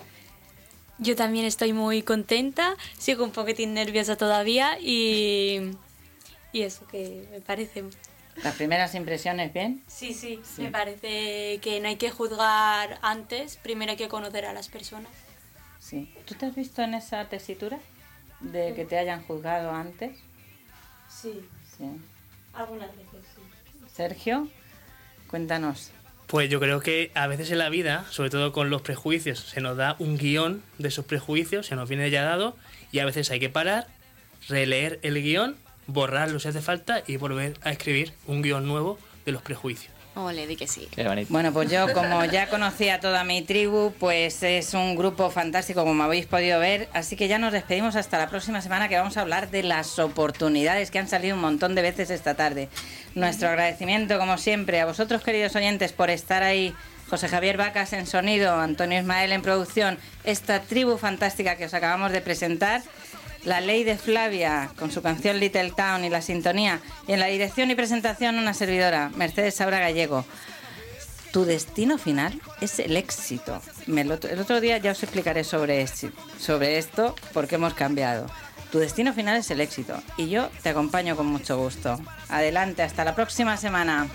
Yo también estoy muy contenta, sigo un poquitín nerviosa todavía y, y eso que me parece... Las primeras impresiones, ¿bien? Sí, sí, Sí. me parece que no hay que juzgar antes, primero hay que conocer a las personas. Sí. ¿Tú te has visto en esa tesitura? De que te hayan juzgado antes. Sí, Sí. algunas veces sí. Sergio, cuéntanos. Pues yo creo que a veces en la vida, sobre todo con los prejuicios, se nos da un guion de esos prejuicios, se nos viene ya dado, y a veces hay que parar, releer el guion, borrarlo si hace falta y volver a escribir un guion nuevo de los prejuicios. Ole, di que sí. Qué bonito. Bueno, pues yo como ya conocía a toda mi tribu, pues es un grupo fantástico como habéis podido ver, así que ya nos despedimos hasta la próxima semana que vamos a hablar de las oportunidades que han salido un montón de veces esta tarde. Nuestro agradecimiento como siempre a vosotros queridos oyentes por estar ahí. José Javier Vacas en sonido, Antonio Ismael en producción, esta tribu fantástica que os acabamos de presentar. La Ley de Flavia, con su canción Little Town y la sintonía. Y en la dirección y presentación una servidora, Mercedes Sabra Gallego. Tu destino final es el éxito. El otro día ya os explicaré sobre, sobre esto, porque hemos cambiado. Tu destino final es el éxito. Y yo te acompaño con mucho gusto. Adelante, hasta la próxima semana.